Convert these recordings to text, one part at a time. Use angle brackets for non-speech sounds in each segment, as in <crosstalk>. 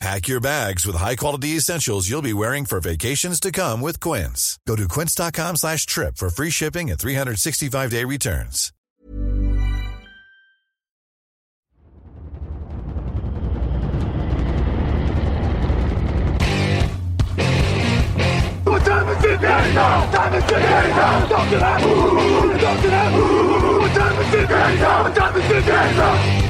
Pack your bags with high-quality essentials you'll be wearing for vacations to come with Quince. Go to quince.com slash trip for free shipping and 365-day returns. What time is it now? Time is it now? Talk to that. What time is it now? What time is it now?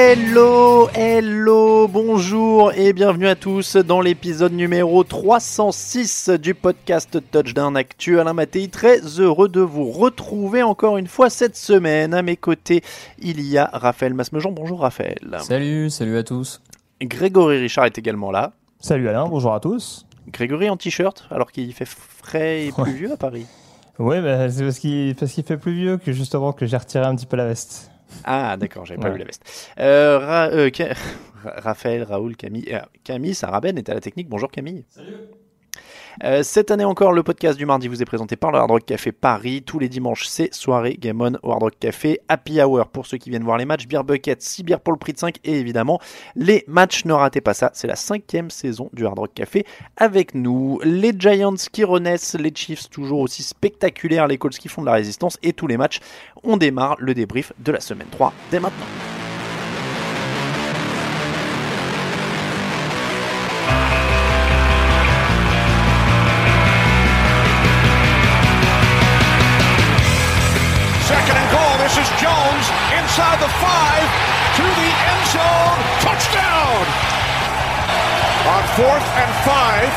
Hello, hello, bonjour et bienvenue à tous dans l'épisode numéro 306 du podcast Touchdown Actu. Alain Mattei, très heureux de vous retrouver encore une fois cette semaine. À mes côtés, il y a Raphaël Masmejean. Bonjour Raphaël. Salut, salut à tous. Grégory Richard est également là. Salut Alain, bonjour à tous. Grégory en t-shirt alors qu'il fait frais et pluvieux à Paris. Oui, bah, c'est parce qu'il parce qu'il fait pluvieux que justement que j'ai retiré un petit peu la veste. Ah d'accord, j'avais pas Ouais. vu la veste. Euh, Ra- euh, <laughs> Raphaël, Raoul, Camille, euh, Camille, Sarah Ben est à la technique. Bonjour Camille. Salut. Cette année encore, le podcast du mardi vous est présenté par le Hard Rock Café Paris. Tous les dimanches, c'est soirée Game On au Hard Rock Café. Happy Hour pour ceux qui viennent voir les matchs. Beer Bucket, 6 bières pour le prix de 5. Et évidemment, les matchs, ne ratez pas ça. C'est la cinquième saison du Hard Rock Café avec nous. Les Giants qui renaissent, les Chiefs toujours aussi spectaculaires, les Colts qui font de la résistance et tous les matchs. On démarre le débrief de la semaine 3 dès maintenant. Inside the five to the end zone. Touchdown. On fourth and five,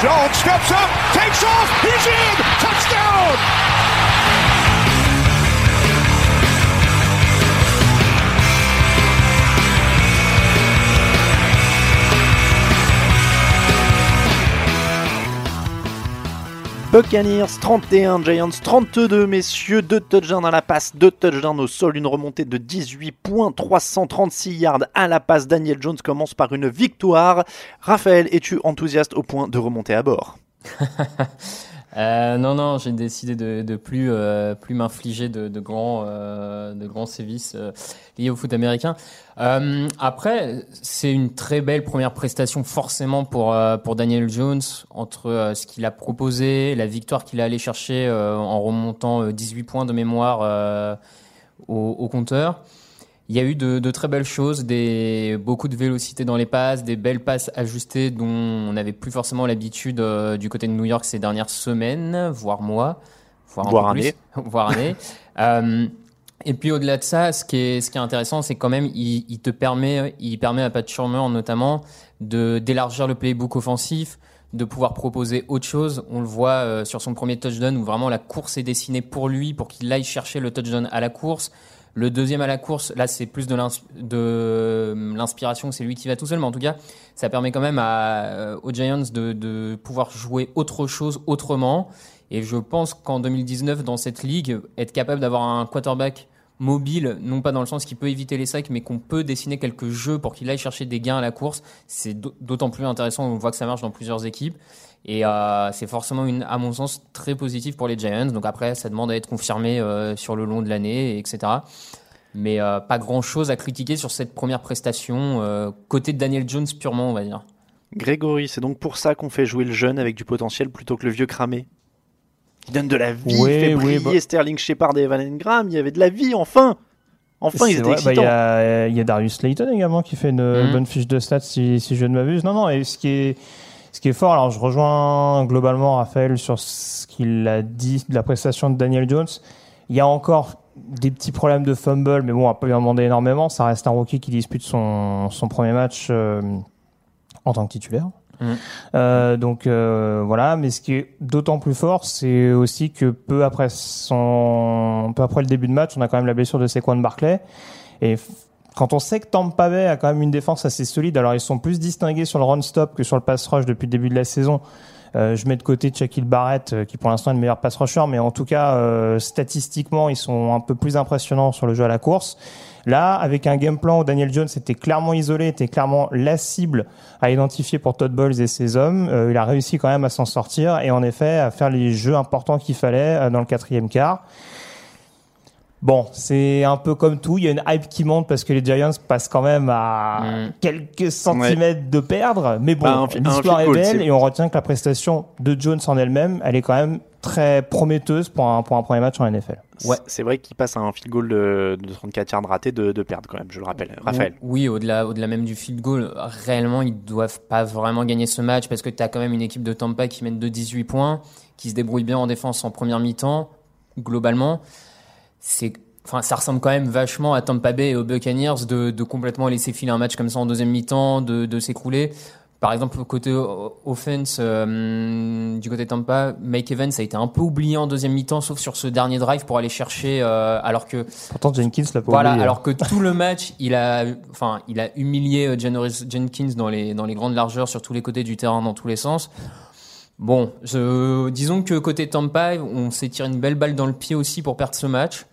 Jones steps up, takes off. He's in. Touchdown. Buccaneers 31, Giants 32, messieurs, 2 touchdowns à la passe, 2 touchdowns au sol, une remontée de 18 points, 336 yards à la passe. Daniel Jones commence par une victoire. Raphaël, es-tu enthousiaste au point de remonter à bord? <laughs> Euh, non, non, j'ai décidé de, de plus, euh, plus m'infliger de, grands, euh, de grands sévices liés au foot américain. Après, c'est une très belle première prestation forcément pour, Daniel Jones entre ce qu'il a proposé, la victoire qu'il a allé chercher en remontant euh, 18 points de mémoire au compteur. Il y a eu de, de très belles choses, des, beaucoup de vélocité dans les passes, des belles passes ajustées dont on n'avait plus forcément l'habitude euh, du côté de New York ces dernières semaines, voire mois, voire, un Voire peu années. plus, <laughs> voire années. <laughs> Euh, et puis au-delà de ça, ce qui est, ce qui est intéressant, c'est quand même, il, il te permet, il permet à Pat Shurmur notamment de d'élargir le playbook offensif, de pouvoir proposer autre chose. On le voit euh, sur son premier touchdown où vraiment la course est dessinée pour lui, pour qu'il aille chercher le touchdown à la course. Le deuxième à la course, là, c'est plus de de l'inspiration, c'est lui qui va tout seul, mais en tout cas, ça permet quand même euh, aux Giants de, de pouvoir jouer autre chose autrement. Et je pense qu'en 2019, dans cette ligue, être capable d'avoir un quarterback mobile, non pas dans le sens qu'il peut éviter les sacs, mais qu'on peut dessiner quelques jeux pour qu'il aille chercher des gains à la course, c'est d'au- d'autant plus intéressant. On voit que ça marche dans plusieurs équipes. Et euh, c'est forcément, une, à mon sens, très positif pour les Giants. Donc après, ça demande à être confirmé euh, sur le long de l'année, etc. Mais euh, pas grand chose à critiquer sur cette première prestation, euh, côté de Daniel Jones purement, on va dire. Grégory, c'est donc pour ça qu'on fait jouer le jeune avec du potentiel plutôt que le vieux cramé. Il donne de la vie, Oui, il fait oui, briller bah- Sterling Shepard et Evan Engram, il y avait de la vie, enfin Enfin, ils C'est étaient vrai, bah, Il excitants. y, a, il y a Darius Layton également qui fait une Mhm. bonne fiche de stats si, si je ne m'abuse. Non, non, et ce qui est, ce qui est fort, alors je rejoins globalement Raphaël sur ce qu'il a dit de la prestation de Daniel Jones. Il y a encore des petits problèmes de fumble, mais bon, on va pas lui en demander énormément. Ça reste un rookie qui dispute son, son premier match euh, en tant que titulaire. Mhm. Euh, donc euh, voilà, mais ce qui est d'autant plus fort, c'est aussi que peu après son, peu après le début de match, on a quand même la blessure de Saquon Barclay. Et quand on sait que Tampa Bay a quand même une défense assez solide, alors ils sont plus distingués sur le run stop que sur le pass rush depuis le début de la saison. Euh, je mets de côté Shaquille Barrett, euh, qui pour l'instant est le meilleur pass rusher, mais en tout cas, euh, statistiquement, ils sont un peu plus impressionnants sur le jeu à la course. Là, avec un game plan où Daniel Jones était clairement isolé, était clairement la cible à identifier pour Todd Bowles et ses hommes, euh, il a réussi quand même à s'en sortir et en effet à faire les jeux importants qu'il fallait euh, dans le quatrième quart. Bon, c'est un peu comme tout. Il y a une hype qui monte parce que les Giants passent quand même à Mm. quelques centimètres de perdre. Mais bon, Bah, l'histoire est field goal, belle et on retient que la prestation de Jones en elle-même, elle est quand même très prometteuse pour un, pour un premier match en NFL. Ouais. C'est vrai qu'il passe à un field goal de, de 34 yards raté de, de perdre quand même, je le rappelle. Raphaël. Oui, au-delà, au-delà même du field goal, réellement, ils doivent pas vraiment gagner ce match parce que tu as quand même une équipe de Tampa qui mène de 18 points, qui se débrouille bien en défense en première mi-temps, globalement. C'est, enfin, ça ressemble quand même vachement à Tampa Bay et aux Buccaneers de, de complètement laisser filer un match comme ça en deuxième mi-temps, de, de s'écrouler. Par exemple, côté offense, euh, du côté Tampa, Mike Evans a été un peu oublié en deuxième mi-temps, sauf sur ce dernier drive pour aller chercher, euh, alors que Pourtant, Jenkins l'a pas voilà, oublié. alors que tout le match, il a, enfin, il a humilié euh, Janoris Jenkins dans les, dans les grandes largeurs sur tous les côtés du terrain, dans tous les sens. Bon, je, disons que côté Tampa, on s'est tiré une belle balle dans le pied aussi pour perdre ce match.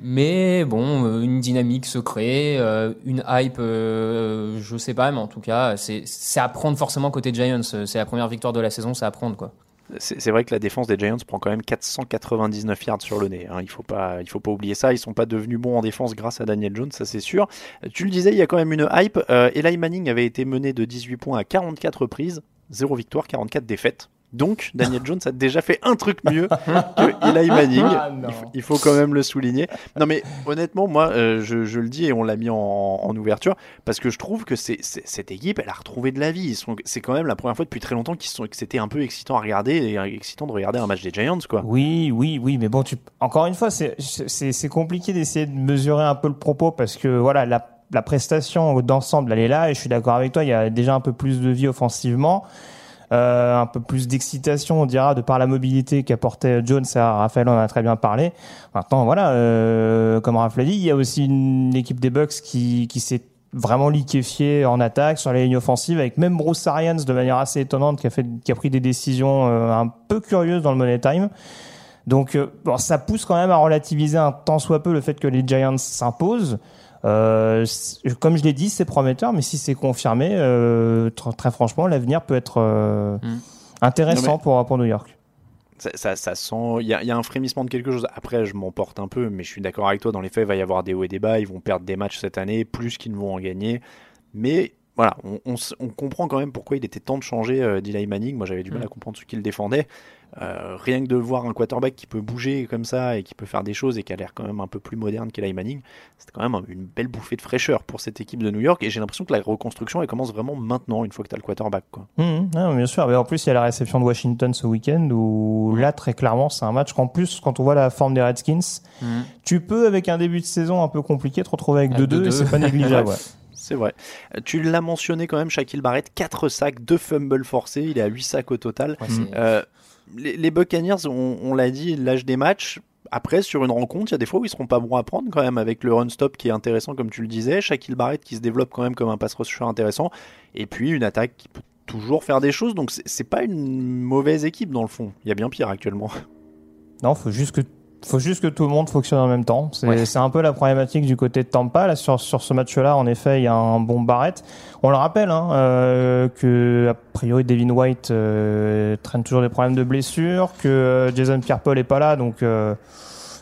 Mais bon, euh, une dynamique se crée, euh, une hype, euh, je sais pas, mais en tout cas, c'est à prendre forcément côté Giants. C'est la première victoire de la saison, c'est à prendre quoi. C'est vrai que la défense des Giants prend quand même 499 yards sur le nez. hein. Il faut pas, faut pas oublier ça. Ils sont pas devenus bons en défense grâce à Daniel Jones, ça c'est sûr. Tu le disais, il y a quand même une hype. Eli Manning avait été mené de 18 points à 44 reprises, 0 victoire, 44 défaites. Donc Daniel Jones a déjà fait un truc mieux que Eli Manning. Ah, non. il, faut, il faut quand même le souligner. Non mais honnêtement, moi, euh, je, je le dis et on l'a mis en, en ouverture parce que je trouve que c'est, c'est- cette équipe, elle a retrouvé de la vie. Ils sont, c'est quand même la première fois depuis très longtemps qu'ils sont, que c'était un peu excitant à regarder et excitant de regarder un match des Giants, quoi. Oui, oui, oui, mais bon, tu... encore une fois, c'est- c'est c'est compliqué d'essayer de mesurer un peu le propos parce que voilà, la, la prestation d'ensemble, elle est là et je suis d'accord avec toi, il y a déjà un peu plus de vie offensivement. Euh, un peu plus d'excitation, on dira, de par la mobilité qu'apportait Jones. Ça, Raphaël en a très bien parlé. Maintenant, voilà, euh, comme Raph l'a dit, il y a aussi une équipe des Bucks qui, qui s'est vraiment liquéfiée en attaque sur les lignes offensives, avec même Bruce Arians de manière assez étonnante, qui a fait, qui a pris des décisions euh, un peu curieuses dans le money time. Donc, euh, bon, ça pousse quand même à relativiser un tant soit peu le fait que les Giants s'imposent. Euh, comme je l'ai dit, c'est prometteur, mais si c'est confirmé, euh, tr- très franchement, l'avenir peut être euh, Mm. intéressant mais- pour, pour New York. Ça, ça, ça sent. Il y a, il y a un frémissement de quelque chose. Après, je m'emporte un peu, mais je suis d'accord avec toi. Dans les faits, il va y avoir des hauts et des bas. Ils vont perdre des matchs cette année, plus qu'ils ne vont en gagner. Mais voilà, on, on s- on comprend quand même pourquoi il était temps de changer euh, d'Eli Manning. Moi, j'avais du mal Mm. à comprendre ce qu'il défendait. Euh, rien que de voir un quarterback qui peut bouger comme ça et qui peut faire des choses et qui a l'air quand même un peu plus moderne qu'Eli Manning, c'était quand même un- une belle bouffée de fraîcheur pour cette équipe de New York. Et j'ai l'impression que la reconstruction, elle commence vraiment maintenant, une fois que tu as le quarterback. Quoi. Mhm, non, bien sûr. Mais en plus, il y a la réception de Washington ce week-end où là, très clairement, c'est un match qu'en plus, quand on voit la forme des Redskins, Mhm. tu peux, avec un début de saison un peu compliqué, te retrouver avec Avec 2-2 et 2-2. c'est pas négligeable. <laughs> ouais. C'est vrai. Euh, Tu l'as mentionné quand même, Shaquille Barrett, 4 sacs, 2 fumbles forcés, il est à 8 sacs au total. Ouais, Euh, les, Buccaneers, on, l'a dit, l'âge des matchs. Après, sur une rencontre, il y a des fois où ils seront pas bons à prendre quand même, avec le run-stop qui est intéressant, comme tu le disais. Shaquille Barrett qui se développe quand même comme un pass rusher intéressant. Et puis une attaque qui peut toujours faire des choses. Donc c'est pas une mauvaise équipe dans le fond. Il y a bien pire actuellement. Non, faut juste que faut juste que tout le monde fonctionne en même temps. C'est Ouais. un peu la problématique du côté de Tampa. Là, sur, sur ce match-là, en effet, il y a un bon Barrett. On le rappelle hein, euh, que a priori Devin White euh, traîne toujours des problèmes de blessure, que euh, Jason Pierre-Paul est pas là, donc euh,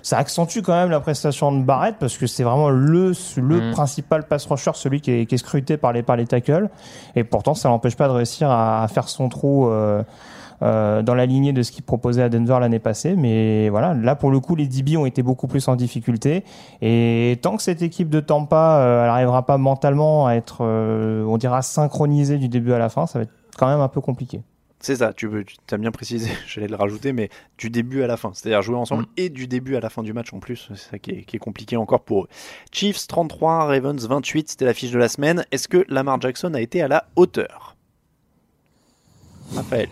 ça accentue quand même la prestation de Barrett parce que c'est vraiment le le Mhm. principal pass rusher, celui qui est, qui est scruté par les par les tackles. Et pourtant, ça l'empêche pas de réussir à, à faire son trou. Euh, euh, dans la lignée de ce qu'il proposait à Denver l'année passée. Mais voilà, là pour le coup, les DB ont été beaucoup plus en difficulté. Et tant que cette équipe de Tampa, euh, elle n'arrivera pas mentalement à être, euh, on dira, synchronisée du début à la fin, ça va être quand même un peu compliqué. C'est ça, tu, as bien précisé, <laughs> j'allais le rajouter, mais du début à la fin. C'est-à-dire jouer ensemble Mm. et du début à la fin du match en plus. C'est ça qui est, qui est compliqué encore pour eux. Chiefs 33, Ravens 28, c'était la fiche de la semaine. Est-ce que Lamar Jackson a été à la hauteur? Raphaël.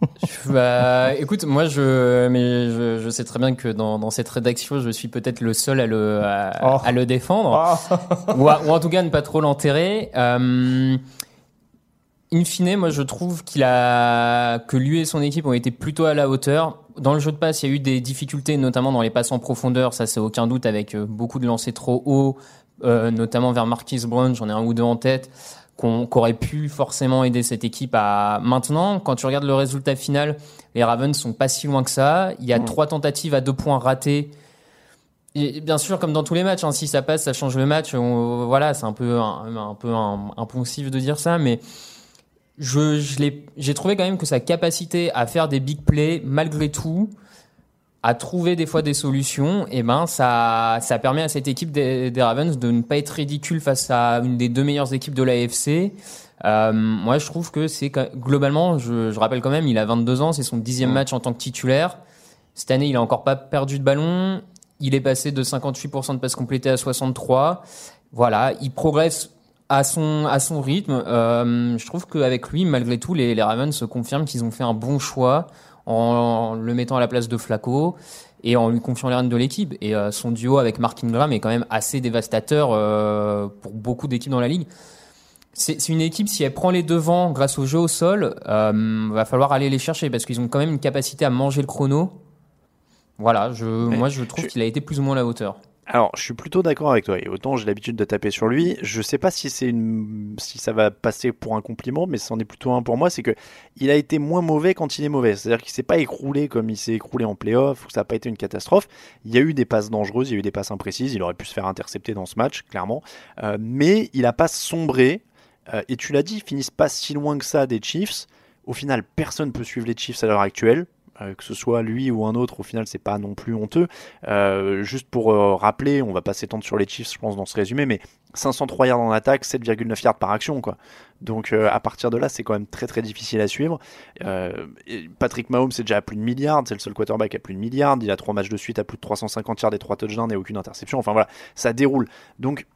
<laughs> Bah, écoute, moi, je, mais je, je sais très bien que dans, dans cette rédaction, je suis peut-être le seul à le, à, Oh. à le défendre, ou, à- ou en tout cas ne pas trop l'enterrer. Euh, in fine, moi, je trouve qu'il a, que lui et son équipe ont été plutôt à la hauteur. Dans le jeu de passe, il y a eu des difficultés, notamment dans les passes en profondeur, ça c'est aucun doute, avec euh, beaucoup de lancers trop hauts, euh, notamment vers Marquis Brown, j'en ai un ou deux en tête qu'on qu'aurait pu forcément aider cette équipe à maintenant. Quand tu regardes le résultat final les Ravens sont pas si loin que ça. Il y a trois tentatives à deux points ratées et bien sûr comme dans tous les matchs hein, si ça passe ça change le match. On- voilà c'est un peu un, un peu de dire ça mais je, je l'ai- j'ai trouvé quand même que sa capacité à faire des big plays malgré tout à trouver des fois des solutions, et ben ça, ça permet à cette équipe des, des Ravens de ne pas être ridicule face à une des deux meilleures équipes de l'AFC. Euh, moi, je trouve que c'est globalement, je, je rappelle quand même, il a 22 ans, c'est son dixième match en tant que titulaire. Cette année, il a encore pas perdu de ballon. Il est passé de 58% de passes complétées à 63. Voilà, il progresse à son à son rythme. Euh, je trouve qu'avec lui, malgré tout, les, les Ravens se confirment qu'ils ont fait un bon choix en le mettant à la place de Flacco et en lui confiant les rênes de l'équipe. Et euh, son duo avec Mark Ingram est quand même assez dévastateur euh, pour beaucoup d'équipes dans la ligue. C'est c'est une équipe, si elle prend les devants grâce au jeu au sol, euh, va falloir aller les chercher parce qu'ils ont quand même une capacité à manger le chrono. Voilà, je, Mais moi je trouve je- qu'il a été plus ou moins à la hauteur. Alors, je suis plutôt d'accord avec toi. Et autant j'ai l'habitude de taper sur lui, je sais pas si c'est une, si ça va passer pour un compliment, mais c'en est plutôt un pour moi. C'est que il a été moins mauvais quand il est mauvais. C'est-à-dire qu'il s'est pas écroulé comme il s'est écroulé en playoff, ou ça n'a pas été une catastrophe. Il y a eu des passes dangereuses, il y a eu des passes imprécises. Il aurait pu se faire intercepter dans ce match, clairement. Euh, mais il a pas sombré. Euh, et tu l'as dit, ils finissent pas si loin que ça des Chiefs. Au final, personne peut suivre les Chiefs à l'heure actuelle. Euh, que ce soit lui ou un autre, au final, c'est pas non plus honteux. Euh, juste pour euh, rappeler, on va pas s'étendre sur les Chiefs, je pense, dans ce résumé, mais 503 yards en attaque, 7,9 yards par action, quoi. Donc à partir de là, c'est quand même très très difficile à suivre. Patrick Mahomes, c'est déjà à plus de milliards, c'est le seul quarterback à plus de milliards. Il a trois matchs de suite à plus de 350 yards et trois touchdowns et aucune interception. Enfin voilà, ça déroule. Donc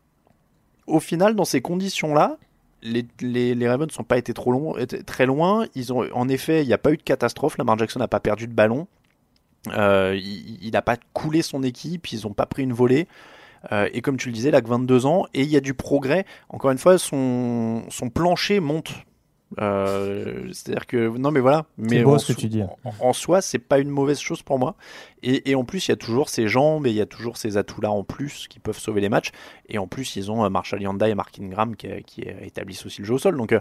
au final, dans ces conditions-là, les, les, les Ravens n'ont pas été trop très loin. Ils ont, en effet, il n'y a pas eu de catastrophe. Lamar Jackson n'a pas perdu de ballon. Euh, il n'a pas coulé son équipe. Ils n'ont pas pris une volée. Euh, et comme tu le disais, il a que 22 ans et il y a du progrès. Encore une fois, son plancher monte. Euh, C'est-à-dire que non, mais voilà. Mais beau en ce que tu dis. En, en soi, c'est pas une mauvaise chose pour moi. Et, et en plus, il y a toujours ces jambes et il y a toujours ces atouts-là en plus qui peuvent sauver les matchs. Et en plus, ils ont euh, Marshall Yanda et Mark Ingram qui, qui établissent aussi le jeu au sol. Donc, euh,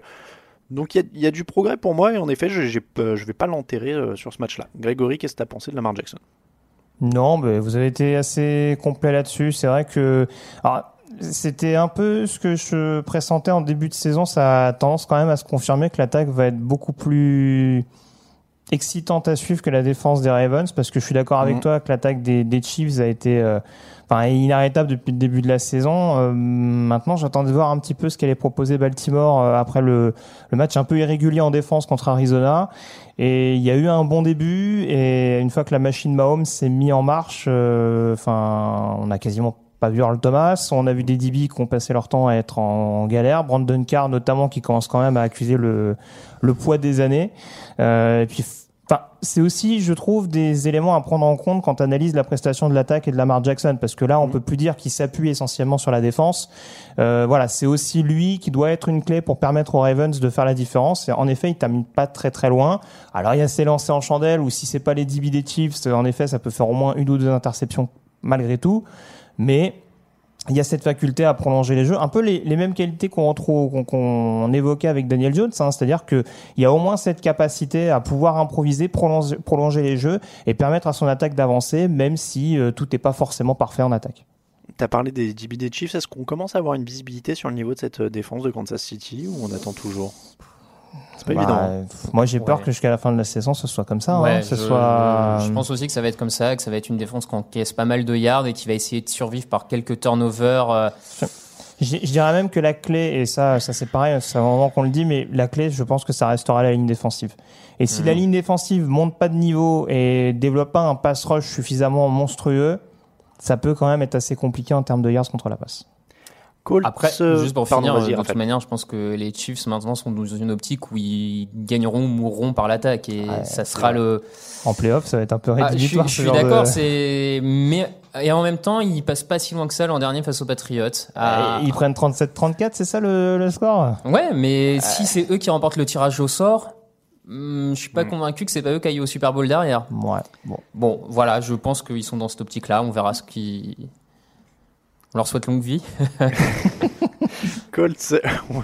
donc il y, a- il y a du progrès pour moi. Et en effet, je ne vais pas l'enterrer euh, sur ce match-là. Grégory, qu'est-ce que tu as pensé de Lamar Jackson? Non, mais vous avez été assez complet là-dessus. C'est vrai que alors, c'était un peu ce que je pressentais en début de saison. Ça a tendance quand même à se confirmer que l'attaque va être beaucoup plus excitante à suivre que la défense des Ravens, parce que je suis d'accord avec Mhm. toi que l'attaque des, des Chiefs a été euh, enfin, inarrêtable depuis le début de la saison. Euh, maintenant, j'attends de voir un petit peu ce qu'allait proposer Baltimore euh, après le, le match un peu irrégulier en défense contre Arizona. Et il y a eu un bon début, et une fois que la machine Mahomes s'est mise en marche, euh, enfin, on a quasiment pas vu Earl Thomas. On a vu des DB qui ont passé leur temps à être en, galère. Brandon Carr, notamment, qui commence quand même à accuser le, le poids des années. Euh, et puis, enfin, c'est aussi, je trouve, des éléments à prendre en compte quand on analyse la prestation de l'attaque et de Lamar Jackson, parce que là, on peut plus dire qu'il s'appuie essentiellement sur la défense. Euh, voilà, c'est aussi lui qui doit être une clé pour permettre aux Ravens de faire la différence. Et en effet, il termine pas très très loin. Alors, il y a lancers en chandelle, ou si c'est pas les DB des Chiefs, en effet, ça peut faire au moins une ou deux interceptions malgré tout. Mais il y a cette faculté à prolonger les jeux, un peu les, les mêmes qualités qu'on retrouve, qu'on évoquait avec Daniel Jones, hein, c'est-à-dire que il y a au moins cette capacité à pouvoir improviser, prolonger, prolonger les jeux et permettre à son attaque d'avancer, même si euh, tout n'est pas forcément parfait en attaque. Tu as parlé des DB des Chiefs, est-ce qu'on commence à avoir une visibilité sur le niveau de cette euh, défense de Kansas City ou on attend toujours? C'est pas Bah, évident. hein. Moi, j'ai peur Ouais. que jusqu'à la fin de la saison, ce soit comme ça. Ouais, hein, ce je, soit. je pense aussi que ça va être comme ça, que ça va être une défense qui encaisse pas mal de yards et qui va essayer de survivre par quelques turnovers. euh, Je, je dirais même que la clé, et ça, ça c'est pareil, c'est un moment qu'on le dit, mais la clé, je pense que ça restera la ligne défensive. Et si Mhm. la ligne défensive monte pas de niveau et développe pas un pass rush suffisamment monstrueux, ça peut quand même être assez compliqué en termes de yards contre la passe. Colts, Après, euh, juste pour pardon, finir, vas-y, de toute manière, je pense que les Chiefs maintenant sont dans une optique où ils gagneront ou mourront par l'attaque et Ouais, ça sera le. En playoff, ça va être un peu Ah, je suis, rédhibitoire. je suis de- d'accord, c'est mais et en même temps, ils passent pas si loin que ça l'an dernier face aux Patriots. Ah, Ils prennent 37-34, c'est ça le, le score? Ouais, mais si c'est eux qui remportent le tirage au sort, hmm, je suis pas convaincu que c'est pas eux qui aillent au Super Bowl derrière. Ouais, bon. Bon, voilà, je pense qu'ils sont dans cette optique-là. On verra ce qui. On leur souhaite longue vie. <laughs> Colts,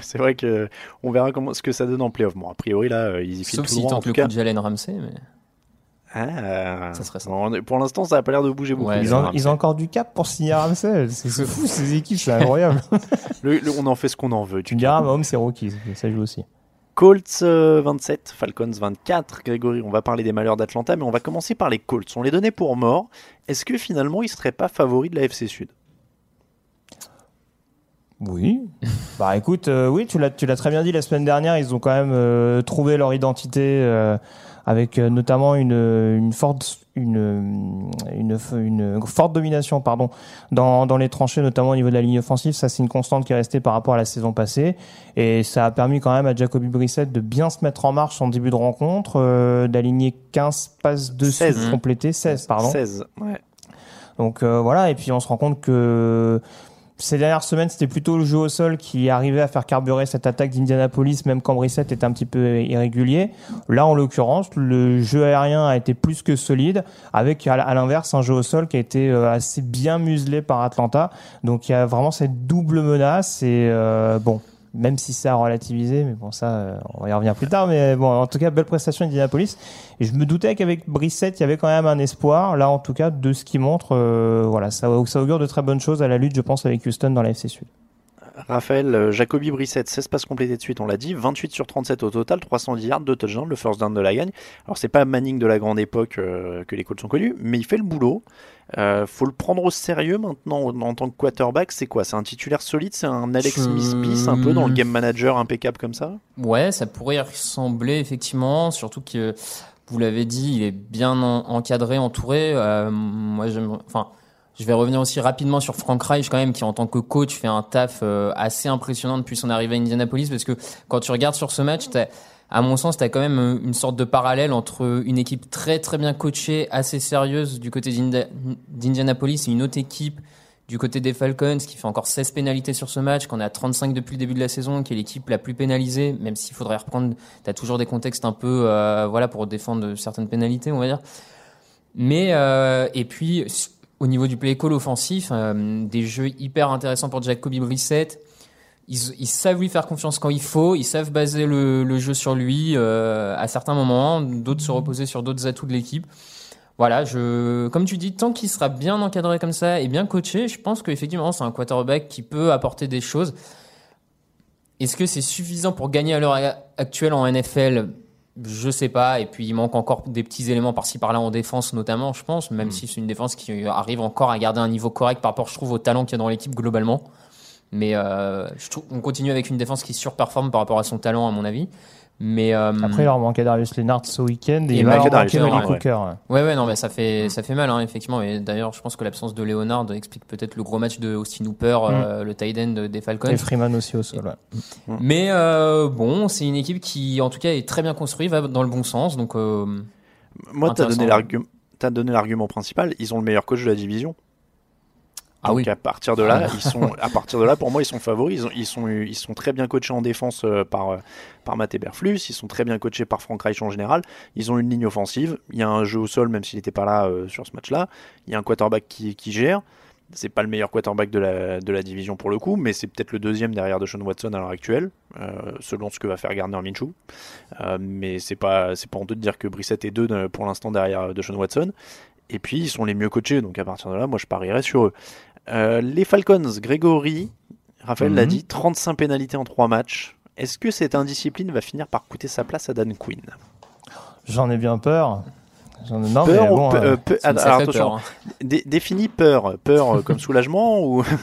c'est vrai que on verra comment ce que ça donne en playoff. Bon, a priori là, euh, ils y filent Sauf tout s'ils droit, en tentent tout le cas. coup de Jalen Ramsey. Mais... Ah, Ça serait ça. bon, pour l'instant, ça a pas l'air de bouger beaucoup. Ouais, Ils ont, Rams. ils ont encore du cap pour signer Ramsey. C'est fou, ces équipes, c'est incroyable. <laughs> Le- le- on en fait ce qu'on en veut. tu me diras, Mahomes, c'est rookie, ça joue aussi. Colts euh, 27, Falcons 24. Grégory, on va parler des malheurs d'Atlanta, mais on va commencer par les Colts. On les donnait pour morts. Est-ce que finalement, ils seraient pas favoris de la FC Sud? Oui. <laughs> bah écoute, euh, oui, tu l'as, tu l'as très bien dit la semaine dernière. Ils ont quand même euh, trouvé leur identité euh, avec euh, notamment une, une forte, une, une, une forte domination, pardon, dans, dans les tranchées, notamment au niveau de la ligne offensive. Ça, c'est une constante qui est restée par rapport à la saison passée, et ça a permis quand même à Jacoby Brissett de bien se mettre en marche en début de rencontre, euh, d'aligner 15 passes de 16. suite complétées, 16 pardon. 16. Ouais. Donc euh, voilà, et puis on se rend compte que ces dernières semaines, c'était plutôt le jeu au sol qui arrivait à faire carburer cette attaque d'Indianapolis, même quand Brissett était un petit peu irrégulier. Là, en l'occurrence, le jeu aérien a été plus que solide, avec à à l'inverse un jeu au sol qui a été euh, assez bien muselé par Atlanta. Donc il y a vraiment cette double menace, et euh, bon, même si ça a relativisé, mais bon, ça, euh, on y revenir plus tard. Mais bon, en tout cas, belle prestation d'Indianapolis. Et je me doutais qu'avec Brissett, il y avait quand même un espoir. Là, en tout cas, de ce qu'il montre, euh, voilà, ça, augure de très bonnes choses à la lutte, je pense, avec Houston dans la FC Sud. Raphaël, euh, Jacoby Brissett, 16 passes complétées de suite, on l'a dit, 28 sur 37 au total, 310 yards, 2 touchdowns, le first down de la gagne. Alors c'est pas Manning de la grande époque euh, que les Colts ont connu, mais il fait le boulot. Euh, faut le prendre au sérieux maintenant en, tant que quarterback. C'est quoi? C'est un titulaire solide? C'est un Alex Smith-Peace un peu dans le game manager impeccable comme ça? Ouais, ça pourrait y ressembler effectivement, surtout que vous l'avez dit, il est bien en- encadré, entouré. Euh, moi, j'aime, enfin, je vais revenir aussi rapidement sur Frank Reich quand même, qui en tant que coach fait un taf euh, assez impressionnant depuis son arrivée à Indianapolis, parce que quand tu regardes sur ce match, t'as- à mon sens, tu as quand même euh, une sorte de parallèle entre une équipe très très bien coachée, assez sérieuse du côté d'Indianapolis et une autre équipe du côté des Falcons qui fait encore 16 pénalités sur ce match, qu'on a 35 depuis le début de la saison, qui est l'équipe la plus pénalisée, même s'il faudrait reprendre, tu as toujours des contextes un peu euh, voilà pour défendre certaines pénalités, on va dire. Mais euh, et puis au niveau du play call offensif, euh, des jeux hyper intéressants pour Jacoby Brissett. Ils, ils savent lui faire confiance quand il faut, ils savent baser le, le jeu sur lui euh, à certains moments, d'autres se reposer sur d'autres atouts de l'équipe. Voilà, je, comme tu dis, tant qu'il sera bien encadré comme ça et bien coaché, je pense qu'effectivement c'est un quarterback qui peut apporter des choses. Est-ce que c'est suffisant pour gagner à l'heure actuelle en NFL Je sais pas. Et puis il manque encore des petits éléments par-ci par-là en défense notamment, je pense, même si c'est une défense qui arrive encore à garder un niveau correct par rapport, je trouve, au talent qu'il y a dans l'équipe globalement. Mais euh, je trouve, on continue avec une défense qui surperforme par rapport à son talent, à mon avis. Mais euh, Après, il leur manquait Darius Leonard ce week-end et, Et il leur manquait Malik Hooker. ouais. Ouais, ouais, non, mais ça fait, ça fait mal, hein, effectivement. Et d'ailleurs, je pense que l'absence de Leonard explique peut-être le gros match de Austin Hooper, euh, le tight end des Falcons. Et Freeman aussi au sol. ouais. Mais euh, bon, c'est une équipe qui, en tout cas, est très bien construite, va dans le bon sens. Donc, euh, Moi, tu as donné l'argument. T'as donné l'argument principal. Ils ont le meilleur coach de la division. Ah Donc oui. à partir de là, ils sont à partir de là pour moi ils sont favoris. Ils, ont- ils sont ils sont très bien coachés en défense euh, par euh, par Matt Eberflus. Ils sont très bien coachés par Frank Reich en général. Ils ont une ligne offensive. Il y a un jeu au sol même s'il n'était pas là euh, sur ce match-là. Il y a un quarterback qui qui gère. c'est pas le meilleur quarterback de la, de la division pour le coup, mais c'est peut-être le deuxième derrière de Sean Watson à l'heure actuelle, euh, selon ce que va faire Gardner Minshew. Euh, mais c'est pas c'est pas honteux de dire que Brissett est deux de- pour l'instant derrière de Sean Watson. Et puis ils sont les mieux coachés, donc à partir de là, moi je parierais sur eux. Euh, les Falcons, Grégory, Raphaël l'a Mhm. dit, 35 pénalités en 3 matchs. Est-ce que cette indiscipline va finir par coûter sa place à Dan Quinn? J'en ai bien peur. J'en ai... Non, Peur mais ou bon, euh, euh, pe- alors, attention, peur, hein. dé- définis peur. Peur comme soulagement ou <laughs>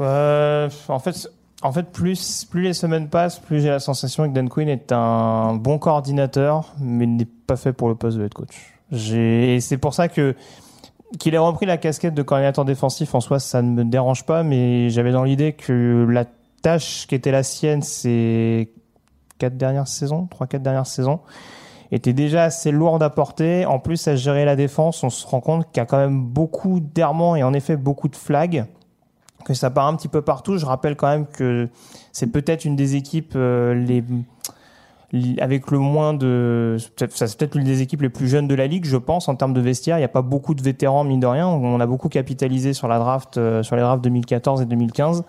Euh, en fait, en fait plus, plus les semaines passent, plus j'ai la sensation que Dan Quinn est un bon coordinateur, mais n'est pas fait pour le poste de head coach. Et c'est pour ça que qu'il ait repris la casquette de coordinateur défensif en soi, ça ne me dérange pas, mais j'avais dans l'idée que la tâche qui était la sienne ces quatre dernières saisons, trois quatre dernières saisons, était déjà assez lourde à porter. En plus, à gérer la défense, on se rend compte qu'il y a quand même beaucoup d'errements et en effet beaucoup de flags que ça part un petit peu partout. Je rappelle quand même que c'est peut-être une des équipes euh, les avec le moins de ça c'est peut-être l'une des équipes les plus jeunes de la ligue, je pense en termes de vestiaire. Il n'y a pas beaucoup de vétérans mine de rien. On a beaucoup capitalisé sur la draft euh, sur les drafts 2014 et 2015.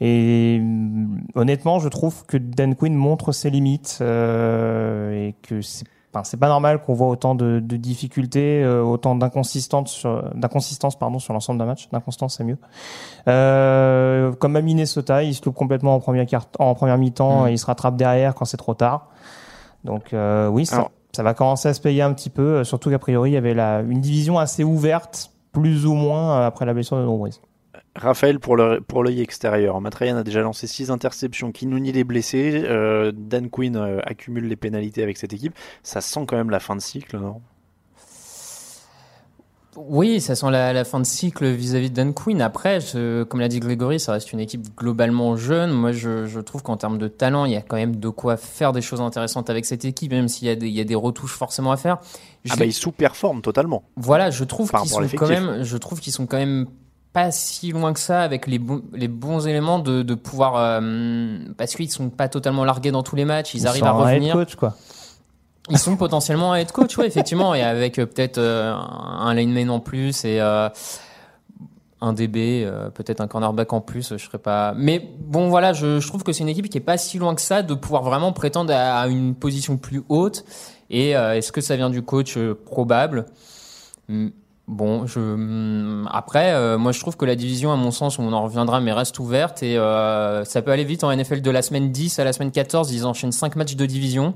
Et hum, honnêtement, je trouve que Dan Quinn montre ses limites euh, et que c'est Enfin, c'est pas normal qu'on voit autant de, de difficultés, euh, autant d'inconsistance sur, d'inconsistance pardon sur l'ensemble d'un match. D'inconstance, c'est mieux. Euh, comme à Minnesota, il se loupe complètement en première carte, en première mi-temps, Mm. et il se rattrape derrière quand c'est trop tard. Donc euh, oui, ça, Alors- ça va commencer à se payer un petit peu, euh, surtout qu'a priori il y avait la, une division assez ouverte, plus ou moins euh, après la blessure de Drew. Raphaël, pour l'œil extérieur, Matt Ryan a déjà lancé 6 interceptions, Kinouni est blessé, euh, Dan Quinn euh, accumule les pénalités avec cette équipe. Ça sent quand même la fin de cycle, non? Oui, ça sent la, la fin de cycle vis-à-vis de Dan Quinn. Après, je- comme l'a dit Grégory, ça reste une équipe globalement jeune. Moi, je, je trouve qu'en termes de talent, il y a quand même de quoi faire des choses intéressantes avec cette équipe, même s'il y, a des- il y a des retouches forcément à faire. Je- Ah bah il sous-performe totalement. Voilà, je trouve qu'ils sont quand même, je trouve qu'ils sont quand même pas si loin que ça avec les bons, les bons éléments de, de pouvoir, euh, parce qu'ils sont pas totalement largués dans tous les matchs, ils, arrivent à head revenir. coach quoi. Ils sont potentiellement un head coach, ouais, effectivement, et avec euh, peut-être euh, un lineman en plus et euh, un DB, peut-être un cornerback en plus, je serais pas. Mais bon, voilà, je, je trouve que c'est une équipe qui est pas si loin que ça de pouvoir vraiment prétendre à, à une position plus haute. Et est-ce que ça vient du coach Probable? Bon, je hmm, après, euh, moi je trouve que la division, à mon sens, on en reviendra, mais reste ouverte et euh, ça peut aller vite en NFL de la semaine 10 à la semaine 14. Ils enchaînent 5 matchs de division.